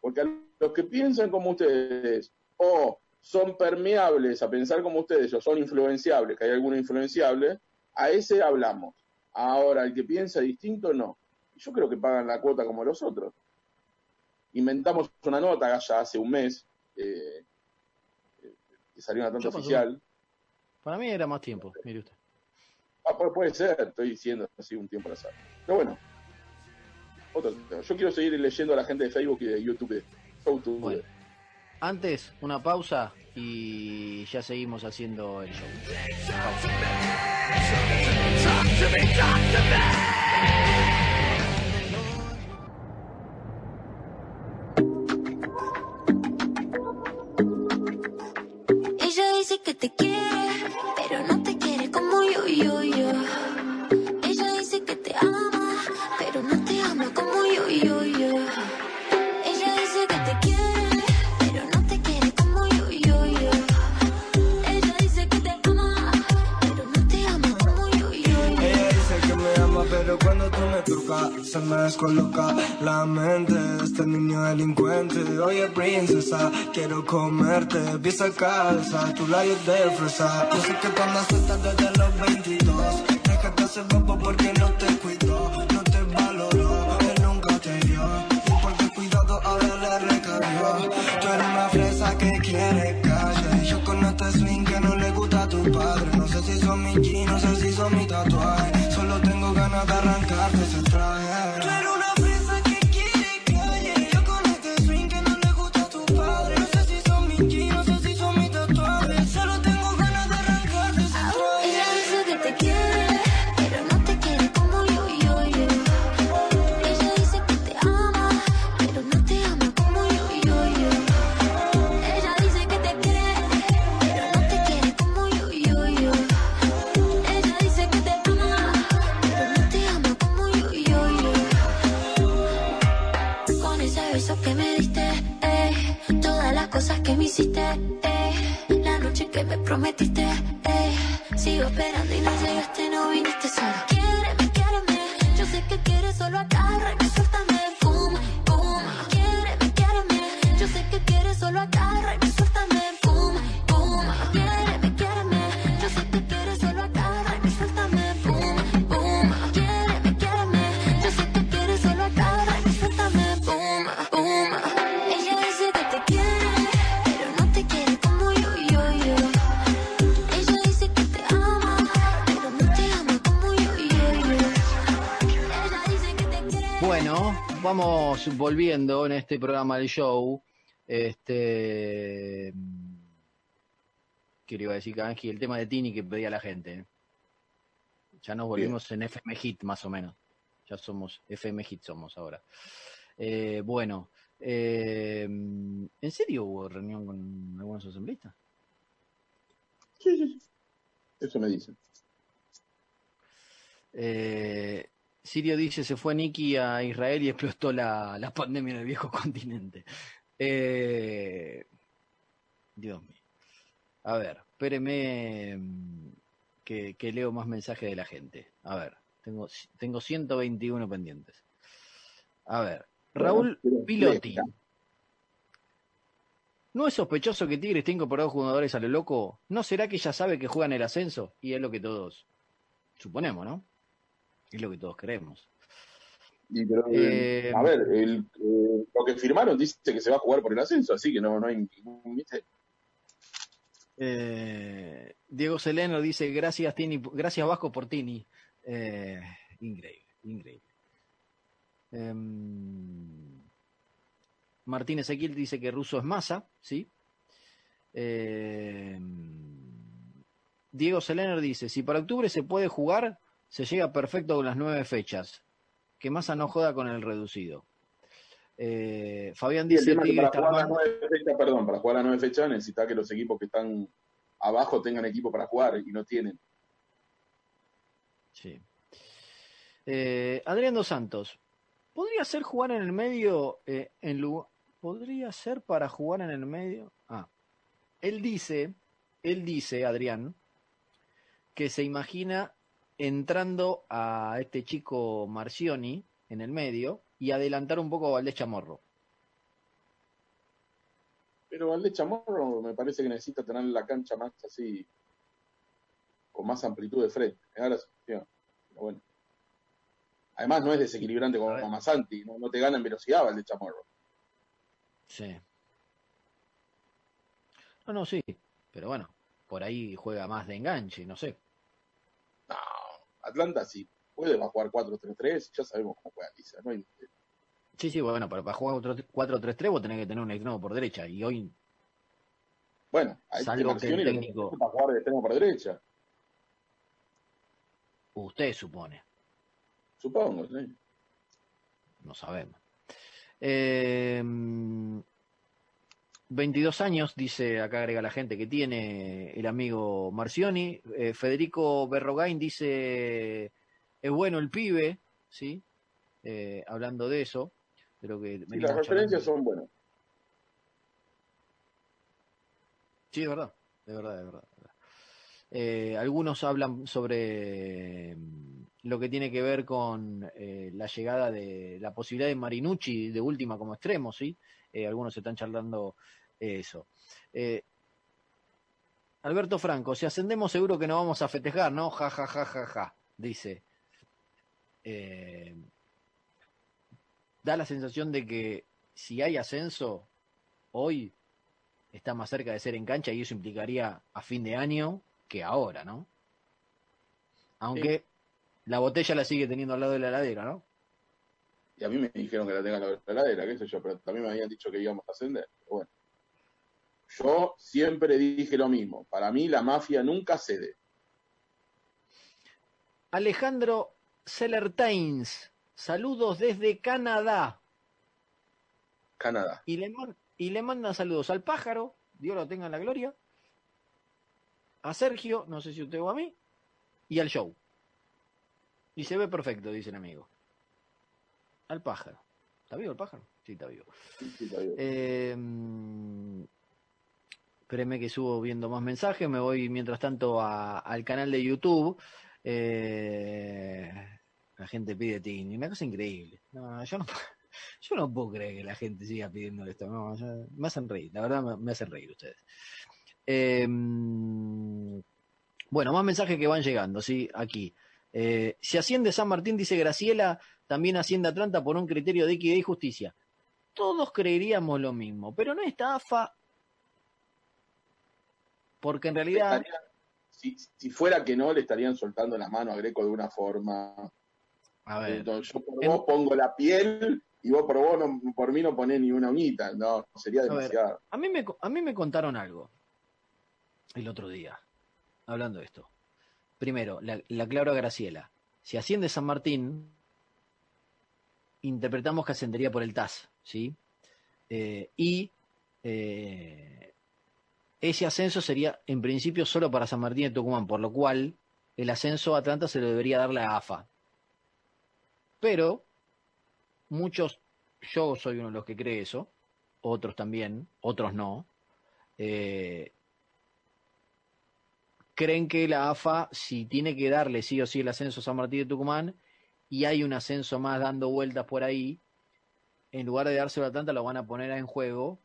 Porque a los que piensan como ustedes, o son permeables a pensar como ustedes, o son influenciables, que hay alguno influenciable, a ese hablamos. Ahora, el que piensa distinto, no. Yo creo que pagan la cuota como los otros. Inventamos una nota ya hace un mes, eh, eh, que salió una tanta oficial. Para mí era más tiempo, mire usted. Ah, puede, ser, estoy diciendo así un tiempo al azar. Pero bueno, otro. Yo quiero seguir leyendo a la gente de Facebook y de YouTube. YouTube. Bueno. Antes, una pausa y ya seguimos haciendo el show. Quiero comerte, pieza cabeza, tu labios de fresa. Yo sé que tú andas suelta desde los 22. Déjate hacer bobo porque no te cuidó, no te valoró, él nunca te dio. Y por tu cuidado ahora le recargó. Tú eres una fresa que quiere calle. Yo con este swing que no le gusta a tu padre. Volviendo en este programa del show. Este. ¿Qué le iba a decir, Kanji? El tema de Tini que pedía la gente. Ya nos volvimos en FM Hit, más o menos. Ya somos FM Hit, somos ahora. Eh, bueno, eh, ¿en serio hubo reunión con algunos asambleístas? Sí, sí, sí. Eso me dicen. Eh, Sirio dice, se fue Nicky a Israel y explotó la, la pandemia en el viejo continente. Eh, Dios mío. A ver, espéreme mm, que, que leo más mensajes de la gente. A ver, tengo, tengo 121 pendientes. A ver, Raúl Pilotti. ¿No es sospechoso que Tigres tenga incorporado jugadores a lo loco? ¿No será que ya sabe que juegan el ascenso? Y es lo que todos suponemos, ¿no? Es lo que todos. Y, pero, Eh, a ver, el, eh, lo que firmaron dice que se va a jugar por el ascenso, así que no, no hay ningún misterio. Eh, Diego Seleno dice, gracias Tini, gracias Vasco por Tini. Increíble, increíble. Em, Martín Ezequiel dice que ruso es masa, ¿sí? Em, Diego Seleno dice, si para octubre se puede jugar, se llega perfecto con las nueve fechas. Que masa no joda con el reducido. Eh, Fabián el dice, es que Tigre para jugar las nueve fechas, perdón, para jugar las nueve fechas necesita que los equipos que están abajo tengan equipo para jugar y no tienen. Sí. Eh, Adrián Dos Santos. ¿Podría ser jugar en el medio eh, en lugar... ¿Podría ser para jugar en el medio? Ah. Él dice, él dice, Adrián, que se imagina entrando a este chico Marcioni en el medio y adelantar un poco a Valdés Chamorro. Pero Valdés Chamorro me parece que necesita tener la cancha más así, con más amplitud de frente. Me da la sensación. Pero bueno. Además no es desequilibrante como. Masanti, no, no te gana en velocidad Valdés Chamorro. Sí. No, no, sí. Pero bueno, por ahí juega más de enganche, no sé. Atlanta sí puede, va a jugar 4-3-3, ya sabemos cómo juega Lisa, no hay misterio. Sí, sí, bueno, pero para jugar otro 4-3-3 vos tenés que tener un extremo por derecha. Y hoy, Bueno, este Salvo que el técnico- para jugar de extremo por derecha, usted supone, supongo, ¿sí? no sabemos. Eh, 22 años, dice, acá agrega la gente, que tiene el amigo Marcioni. Eh, Federico Berrogain dice, es bueno el pibe, ¿sí? Eh, hablando de eso, de lo que las referencias son buenas. Sí, es verdad, es verdad, es verdad. es verdad. Eh, algunos hablan sobre mm, lo que tiene que ver con eh, la llegada de la posibilidad de Marinucci de última como extremo, ¿sí? Eh, algunos están charlando eso. Eh, Alberto Franco, si ascendemos seguro que no vamos a festejar, ¿no? Ja, ja, ja, ja, ja, dice. Eh, da la sensación de que si hay ascenso hoy está más cerca de ser en cancha y eso implicaría a fin de año que ahora, ¿no? Aunque la botella la sigue teniendo al lado de la heladera, ¿no? Y a mí me dijeron que la tenga en la heladera, qué sé yo, pero también me habían dicho que íbamos a ascender. Pero bueno. Yo siempre dije lo mismo. Para mí la mafia nunca cede. Alejandro Sellertains, saludos desde Canadá. Canadá. Y le, y le mandan saludos al pájaro, Dios lo tenga en la gloria, a Sergio, no sé si usted o a mí, y al show. Y se ve perfecto, dice el amigo. Al pájaro. ¿Está vivo el pájaro? Sí, está vivo. Sí, sí, está bien. Eh, mm, espéreme que subo viendo más mensajes. Me voy mientras tanto a- al canal de YouTube. Eh, la gente pide Tini. Una cosa increíble. No, yo no, yo no puedo creer que la gente siga pidiendo esto. No, yo- me hacen reír. La verdad me, me hacen reír ustedes. Eh, mm, bueno, más mensajes que van llegando, ¿sí? Aquí. Eh, si asciende San Martín, dice Graciela, también asciende Atlanta por un criterio de equidad y justicia todos creeríamos lo mismo, pero no está AFA, porque en realidad, estarían- si, si fuera que no, le estarían soltando la mano a Greco de una forma. A ver, Entonces, yo por en- vos pongo la piel y vos por vos no, por mí no ponés ni una uñita. No, sería demasiado. a mí me, a mí me contaron algo el otro día, hablando de esto. Primero, la, la aclaro a Graciela. Si asciende San Martín, interpretamos que ascendería por el TAS, ¿sí? Eh, y eh, ese ascenso sería en principio solo para San Martín de Tucumán, por lo cual el ascenso a Atlanta se lo debería dar la AFA. Pero muchos, yo soy uno de los que cree eso, otros también, otros no, eh, creen que la AFA, si tiene que darle sí o sí el ascenso a San Martín de Tucumán, y hay un ascenso más dando vueltas por ahí, en lugar de dárselo a Atlanta, lo van a poner en juego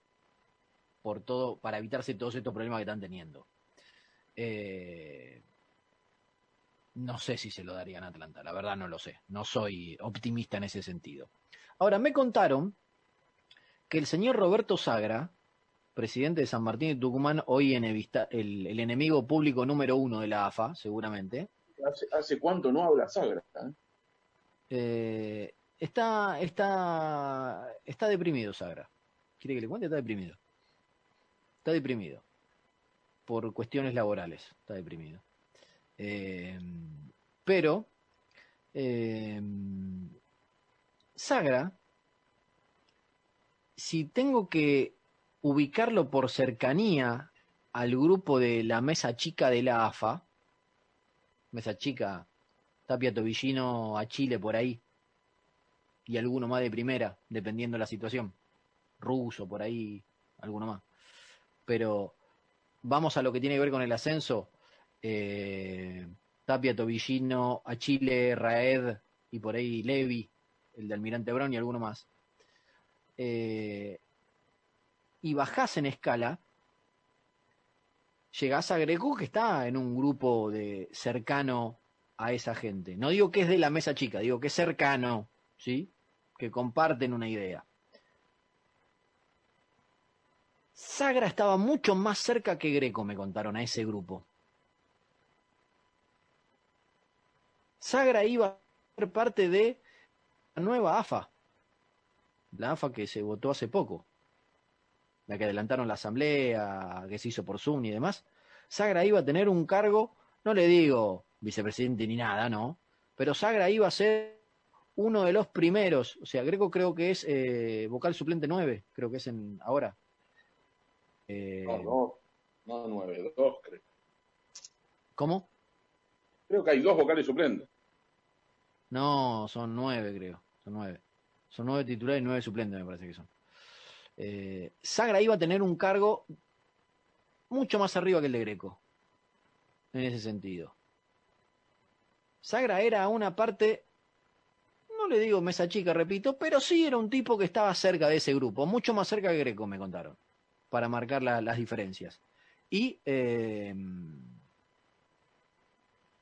por todo, para evitarse todos estos problemas que están teniendo. Eh, no sé si se lo darían a Atlanta, la verdad no lo sé. No soy optimista en ese sentido. Ahora, me contaron que el señor Roberto Sagra, presidente de San Martín de Tucumán, hoy en el enemigo público número uno de la AFA, seguramente, ¿Hace, hace cuánto no habla Sagra? eh? Eh, está, está, está deprimido Sagra. ¿Quiere que le cuente? Está deprimido. Está deprimido. Por cuestiones laborales. Está deprimido. Eh, pero eh, Sagra, si tengo que ubicarlo por cercanía al grupo de la mesa chica de la AFA, mesa chica, Tapia Tobillino a Chile por ahí, y alguno más de primera, dependiendo de la situación, ruso por ahí, alguno más. Pero vamos a lo que tiene que ver con el ascenso. Eh, Tapia, Tobillino, a Chile, Raed y por ahí Levi, el de Almirante Brown y alguno más. Eh, y bajás en escala, llegás a Greco que está en un grupo de cercano a esa gente. No digo que es de la mesa chica, digo que es cercano, ¿sí? Que comparten una idea. Sagra estaba mucho más cerca que Greco, me contaron, a ese grupo. Sagra iba a ser parte de la nueva AFA. La AFA que se votó hace poco. La que adelantaron la asamblea, que se hizo por Zoom y demás. Sagra iba a tener un cargo, no le digo vicepresidente ni nada, ¿no? Pero Sagra iba a ser uno de los primeros. O sea, Greco creo que es eh, vocal suplente 9, creo que es en ahora. Eh, No, no, no nueve, dos creo. ¿Cómo? Creo que hay dos vocales suplentes. No, son nueve, creo. Son nueve. Son nueve titulares y nueve suplentes, me parece que son. Eh, Sagra iba a tener un cargo mucho más arriba que el de Greco. En ese sentido. Sagra era una parte, no le digo mesa chica, repito, pero sí era un tipo que estaba cerca de ese grupo, mucho más cerca que Greco, me contaron, para marcar la- las diferencias. Y eh,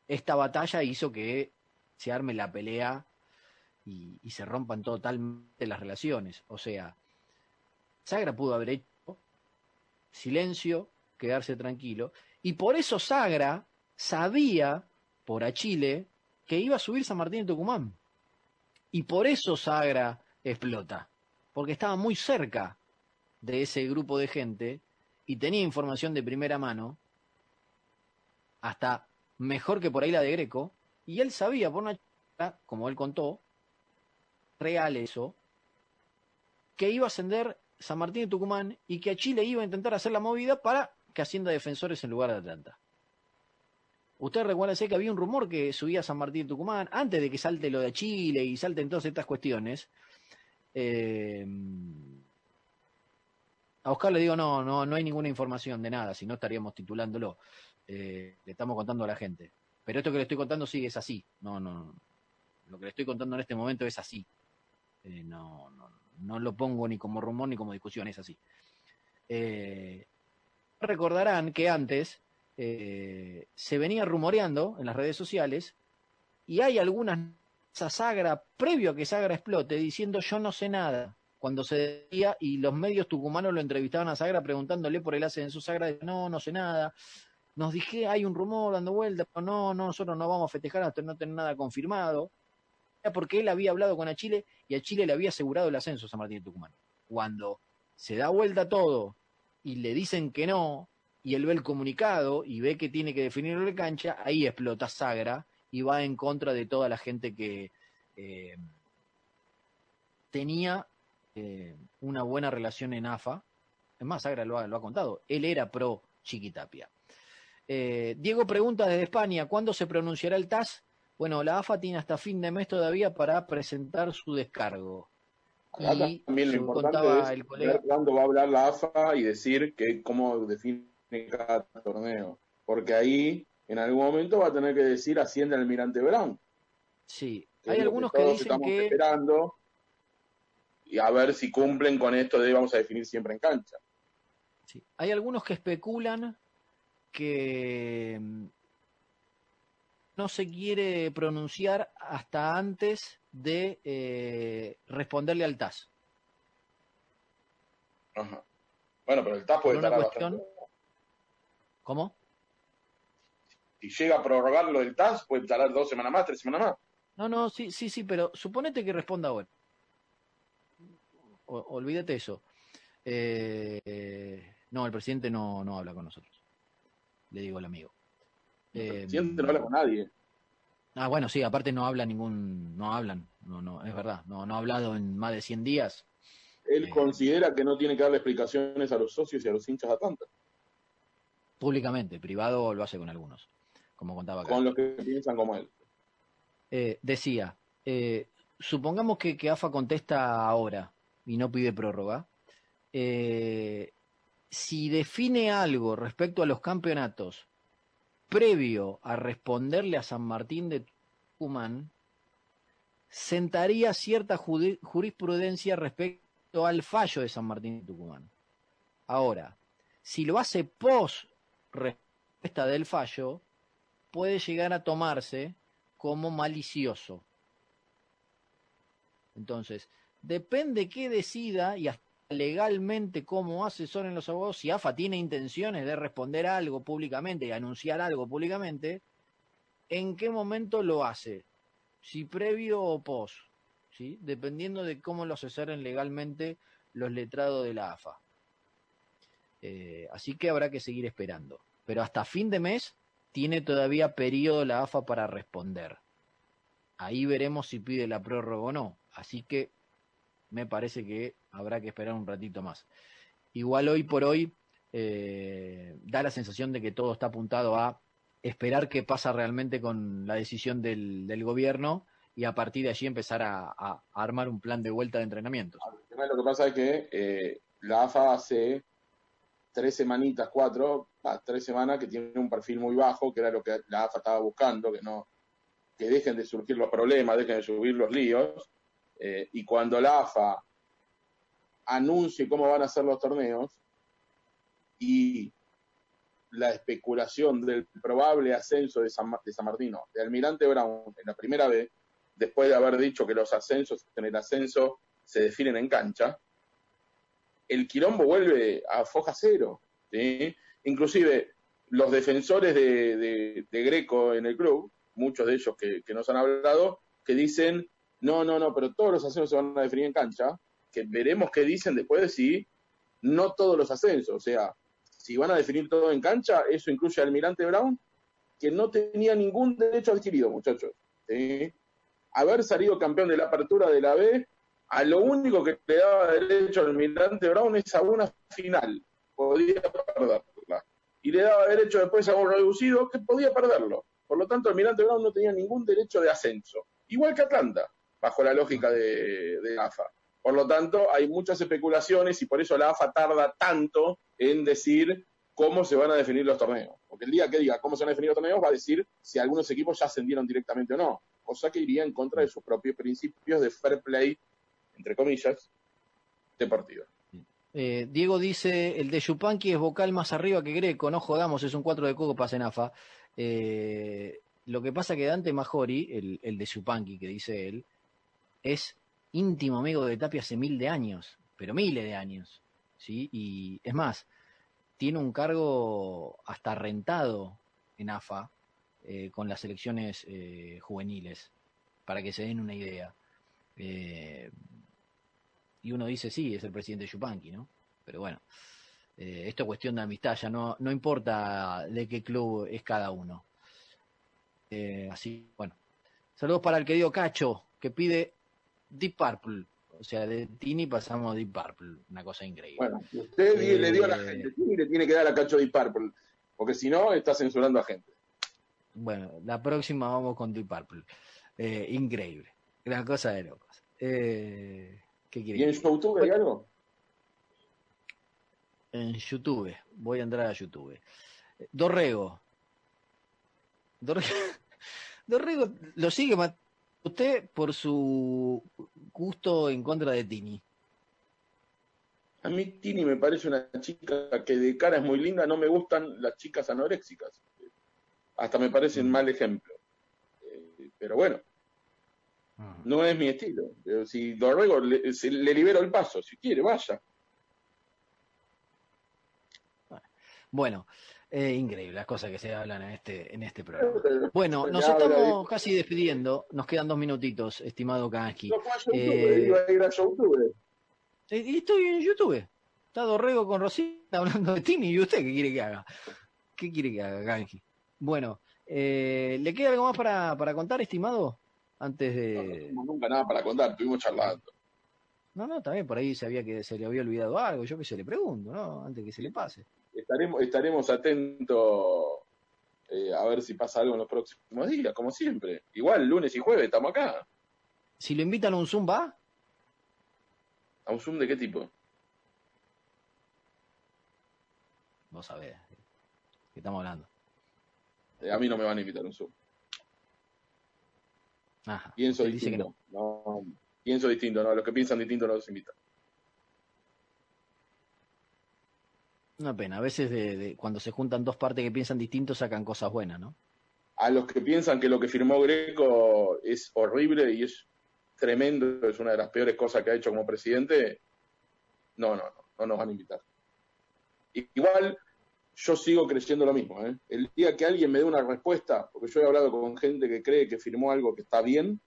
esta batalla hizo que se arme la pelea y, y se rompan totalmente las relaciones. O sea, Sagra pudo haber hecho silencio, quedarse tranquilo, y por eso Sagra sabía por a Chile que iba a subir San Martín de Tucumán. Y por eso Sagra explota, porque estaba muy cerca de ese grupo de gente y tenía información de primera mano, hasta mejor que por ahí la de Greco, y él sabía por una charla, como él contó, real eso, que iba a ascender San Martín de Tucumán y que a Chile iba a intentar hacer la movida para que ascienda defensores en lugar de Atlanta. Usted recuerda que había un rumor que subía San Martín Tucumán, antes de que salte lo de Chile y salten todas estas cuestiones. Eh, a Oscar le digo, no, no, no hay ninguna información de nada, si no estaríamos titulándolo. Eh, le estamos contando a la gente. Pero esto que le estoy contando sí es así. No, no, no. Lo que le estoy contando en este momento es así. Eh, no, no, no lo pongo ni como rumor ni como discusión, es así. Recordarán que antes eh, se venía rumoreando en las redes sociales y hay algunas esa Sagra previo a que Sagra explote diciendo yo no sé nada cuando se decía y los medios tucumanos lo entrevistaban a Sagra preguntándole por el ascenso Sagra decía, no no sé nada nos dije hay un rumor dando vuelta pero no no nosotros no vamos a festejar hasta no tener nada confirmado porque él había hablado con a Chile y a Chile le había asegurado el ascenso a San Martín de Tucumán. Cuando se da vuelta todo y le dicen que no, y él ve el comunicado y ve que tiene que definirlo en cancha, ahí explota Sagra y va en contra de toda la gente que eh, tenía eh, una buena relación en AFA. Es más, Sagra lo ha, lo ha contado. Él era pro Chiquitapia. Eh, Diego pregunta desde España, ¿cuándo se pronunciará el TAS? Bueno, la AFA tiene hasta fin de mes todavía para presentar su descargo. Acá Y también lo importante es el colega- cuándo va a hablar la AFA y decir que cómo define cada torneo. Porque ahí, en algún momento, va a tener que decir asciende al Almirante Brown. Sí, hay algunos que todos dicen estamos que... esperando y a ver si cumplen con esto de vamos a definir siempre en cancha. Sí. Hay algunos que especulan que mm, no se quiere pronunciar hasta antes de eh, responderle al TAS. Ajá. Bueno, pero el TAS puede tardar cuestión-. ¿Cómo? Si llega a prorrogar lo del TAS, puede tardar dos semanas más, tres semanas más. No, no, sí, sí, sí, pero suponete que responda ahora. O- olvídate eso. Eh, no, el presidente no, no habla con nosotros. Le digo al amigo. El Eh, presidente no habla con nadie. Ah, bueno, sí, aparte no habla ningún, no hablan, no, no, es verdad, no, no ha hablado en más de 100 días. Él Eh. considera que no tiene que darle explicaciones a los socios y a los hinchas de Atlanta, públicamente, privado lo hace con algunos, como contaba acá. con los que piensan como él. Eh, decía, eh, supongamos que, que AFA contesta ahora y no pide prórroga. eh, si define algo respecto a los campeonatos previo a responderle a San Martín de Tucumán, sentaría cierta jurisprudencia respecto al fallo de San Martín de Tucumán. Ahora, si lo hace post respuesta del fallo, puede llegar a tomarse como malicioso. Entonces, depende qué decida y hasta legalmente cómo asesoren los abogados, si AFA tiene intenciones de responder algo públicamente y anunciar algo públicamente, ¿en qué momento lo hace? Si previo o post, ¿sí? dependiendo de cómo lo asesoren legalmente los letrados de la AFA. Eh, así que habrá que seguir esperando. Pero hasta fin de mes tiene todavía periodo la AFA para responder. Ahí veremos si pide la prórroga o no. Así que me parece que habrá que esperar un ratito más. Igual hoy por hoy eh, da la sensación de que todo está apuntado a esperar qué pasa realmente con la decisión del, gobierno y a partir de allí empezar a armar un plan de vuelta de entrenamientos. Lo que pasa es que eh, la AFA hace tres semanitas, cuatro, tres semanas que tiene un perfil muy bajo, que era lo que la AFA estaba buscando, que no que dejen de surgir los problemas, dejen de subir los líos, eh, y cuando la AFA anuncie cómo van a ser los torneos y la especulación del probable ascenso de San, de San Martino, de Almirante Brown en la primera vez, después de haber dicho que los ascensos en el ascenso se definen en cancha, el quilombo vuelve a foja cero. ¿sí? Inclusive los defensores de, Greco en el club, muchos de ellos que, nos han hablado, que dicen, no, no, no, pero todos los ascensos se van a definir en cancha, que veremos qué dicen después de si no todos los ascensos, o sea, si van a definir todo en cancha, eso incluye a Almirante Brown, que no tenía ningún derecho adquirido, muchachos. ¿sí? Haber salido campeón de la apertura de la B, a lo único que le daba derecho al Almirante Brown es a una final, podía perderla. Y le daba derecho después a un reducido que podía perderlo. Por lo tanto, Almirante Brown no tenía ningún derecho de ascenso. Igual que Atlanta, bajo la lógica de, de AFA. Por lo tanto, hay muchas especulaciones y por eso la AFA tarda tanto en decir cómo se van a definir los torneos. Porque el día que diga cómo se van a definir los torneos va a decir si algunos equipos ya ascendieron directamente o no. Cosa que iría en contra de sus propios principios de fair play, entre comillas, deportivo. Eh, Diego dice, el de Yupanqui es vocal más arriba que Greco, no jodamos, es un 4 de coco para Senafa. Eh, lo que pasa que Dante Majori, el, el de Yupanqui que dice él, es íntimo amigo de Tapia hace mil de años, pero miles de años, ¿sí? Y es más, tiene un cargo hasta rentado en AFA eh, con las selecciones juveniles. para que se den una idea. Eh, y uno dice, sí, es el presidente Yupanqui, ¿no? Pero bueno, eh, esto es cuestión de amistad, ya no, no importa de qué club es cada uno. Eh, así, bueno. Saludos para el querido Cacho, que pide Deep Purple. O sea, de Tini pasamos a Deep Purple, una cosa increíble. Bueno, usted le dio a la Eh. gente, Tini le tiene que dar a Cacho Deep Purple, porque si no, está censurando a gente. Bueno, la próxima vamos con Deep Purple. Increíble. Una cosa de locos. Eh, ¿Qué quiere ¿Y en YouTube hay algo? En YouTube. Voy a entrar a YouTube. Dorrego. Dorrego, Dorrego lo sigue usted por su gusto en contra de Tini. A mí Tini me parece una chica que de cara es muy linda, no me gustan las chicas anoréxicas. Hasta me parecen mal ejemplo. Eh, pero bueno, no es mi estilo. Pero si Dorrego le, se- le libero el paso, si quiere, vaya. Bueno, eh, increíble las cosas que se hablan en este, en este programa. Bueno, nos estamos casi despidiendo. Nos quedan dos minutitos, estimado Kansky. No Eh, iba a ir a YouTube. Eh, Y estoy en YouTube. Está Dorrego con Rosita hablando de Tini. ¿Y usted qué quiere que haga? ¿Qué quiere que haga, Ganji? Bueno, eh, ¿le queda algo más para, para contar, estimado? Antes No de... tenemos nunca nada para contar, estuvimos charlando. No, no, también por ahí sabía que se le había olvidado algo. Yo que se le pregunto, ¿no? Antes que se le pase. Estaremos, estaremos atentos eh, a ver si pasa algo en los próximos días, como siempre. Igual, lunes y jueves estamos acá. Si lo invitan a un Zoom, ¿va? ¿A un Zoom de qué tipo? Vos sabés. ¿Qué estamos hablando? Eh, a mí no me van a invitar a un Zoom. Ajá. Pienso usted dice que distinto. no. pienso distinto, no. Los que piensan distinto no los invitan. Una pena. A veces de, de- cuando se juntan dos partes que piensan distinto sacan cosas buenas, ¿no? A los que piensan que lo que firmó Greco es horrible y es tremendo, es una de las peores cosas que ha hecho como presidente, no, no, no, no nos van a invitar. Igual, yo sigo creyendo lo mismo. ¿eh? El día que alguien me dé una respuesta, porque yo he hablado con gente que cree que firmó algo que está bien,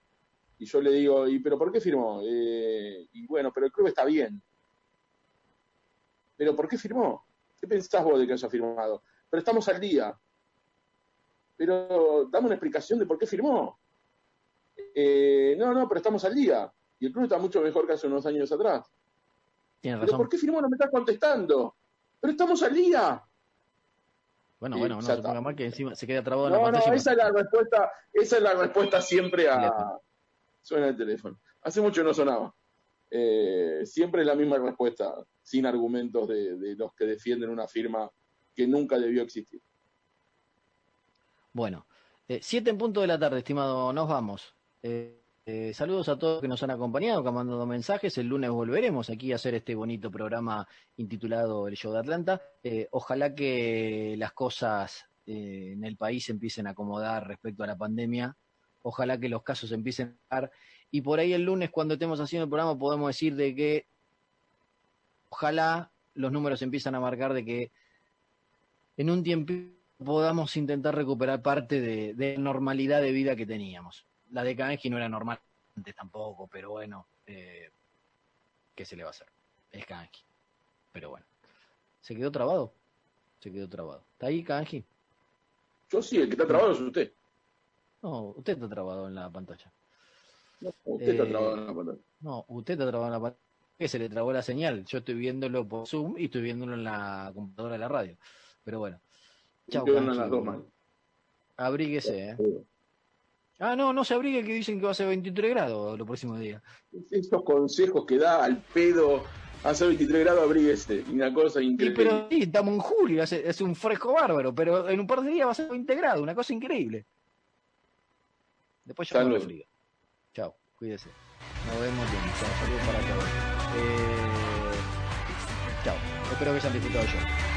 y yo le digo, ¿y pero por qué firmó? Eh, y bueno, pero el club está bien. ¿Pero por qué firmó? ¿Qué pensás vos de que haya firmado? Pero estamos al día. Pero dame una explicación de por qué firmó. Eh, no, no, pero estamos al día. Y el club está mucho mejor que hace unos años atrás. ¿Pero razón. por qué firmó? No me estás contestando. Pero estamos al día. Bueno, bueno, no se ponga mal que encima se queda trabado en la No, no, pantalla. y esa es la respuesta, esa es la respuesta siempre a. Suena el teléfono. Hace mucho no sonaba. Eh, siempre es la misma respuesta, sin argumentos de, de los que defienden una firma que nunca debió existir. Bueno, eh, siete en punto de la tarde, estimado, nos vamos. Eh, eh, saludos a todos que nos han acompañado, que han mandado mensajes. El lunes volveremos aquí a hacer este bonito programa intitulado El Show de Atlanta. Eh, ojalá que las cosas eh, en el país empiecen a acomodar respecto a la pandemia. Ojalá que los casos empiecen a dar. Y por ahí el lunes, cuando estemos haciendo el programa, podemos decir de que ojalá los números empiezan a marcar de que en un tiempo podamos intentar recuperar parte de, de normalidad de vida que teníamos. La de Kanji no era normal antes tampoco, pero bueno, eh, ¿qué se le va a hacer? Es Kanji. Pero bueno, se quedó trabado. Se quedó trabado. ¿Está ahí Kanji? Yo sí, el que está trabado es usted. No, usted está trabado en la pantalla. No, usted está Eh, trabado en la pantalla. No, usted está trabado en la pantalla. Que se le trabó la señal. Yo estoy viéndolo por Zoom y estoy viéndolo en la computadora de la radio. Pero bueno. Chao. Abríguese, ¿eh? Ah, no, no se abrigue que dicen que va a ser 23 grados los próximos días. Esos consejos que da al pedo hace 23 grados, abríguese. Y una cosa Sí, increíble. pero sí, estamos en julio, hace, hace un fresco bárbaro, pero en un par de días va a ser 20 grados, una cosa increíble. Después ya Salud. me frío. Chao, cuídese. Nos vemos bien. Chao, saludos para todos. Eh, chao, espero que hayan disfrutado el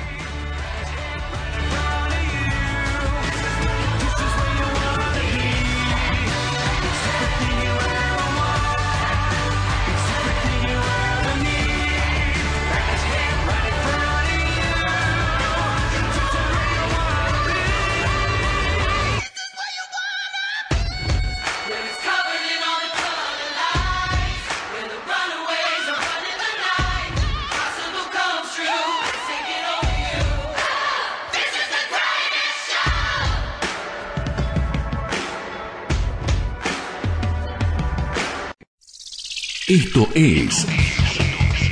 Esto es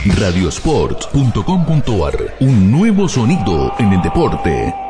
radiosport.com.ar, un nuevo sonido en el deporte.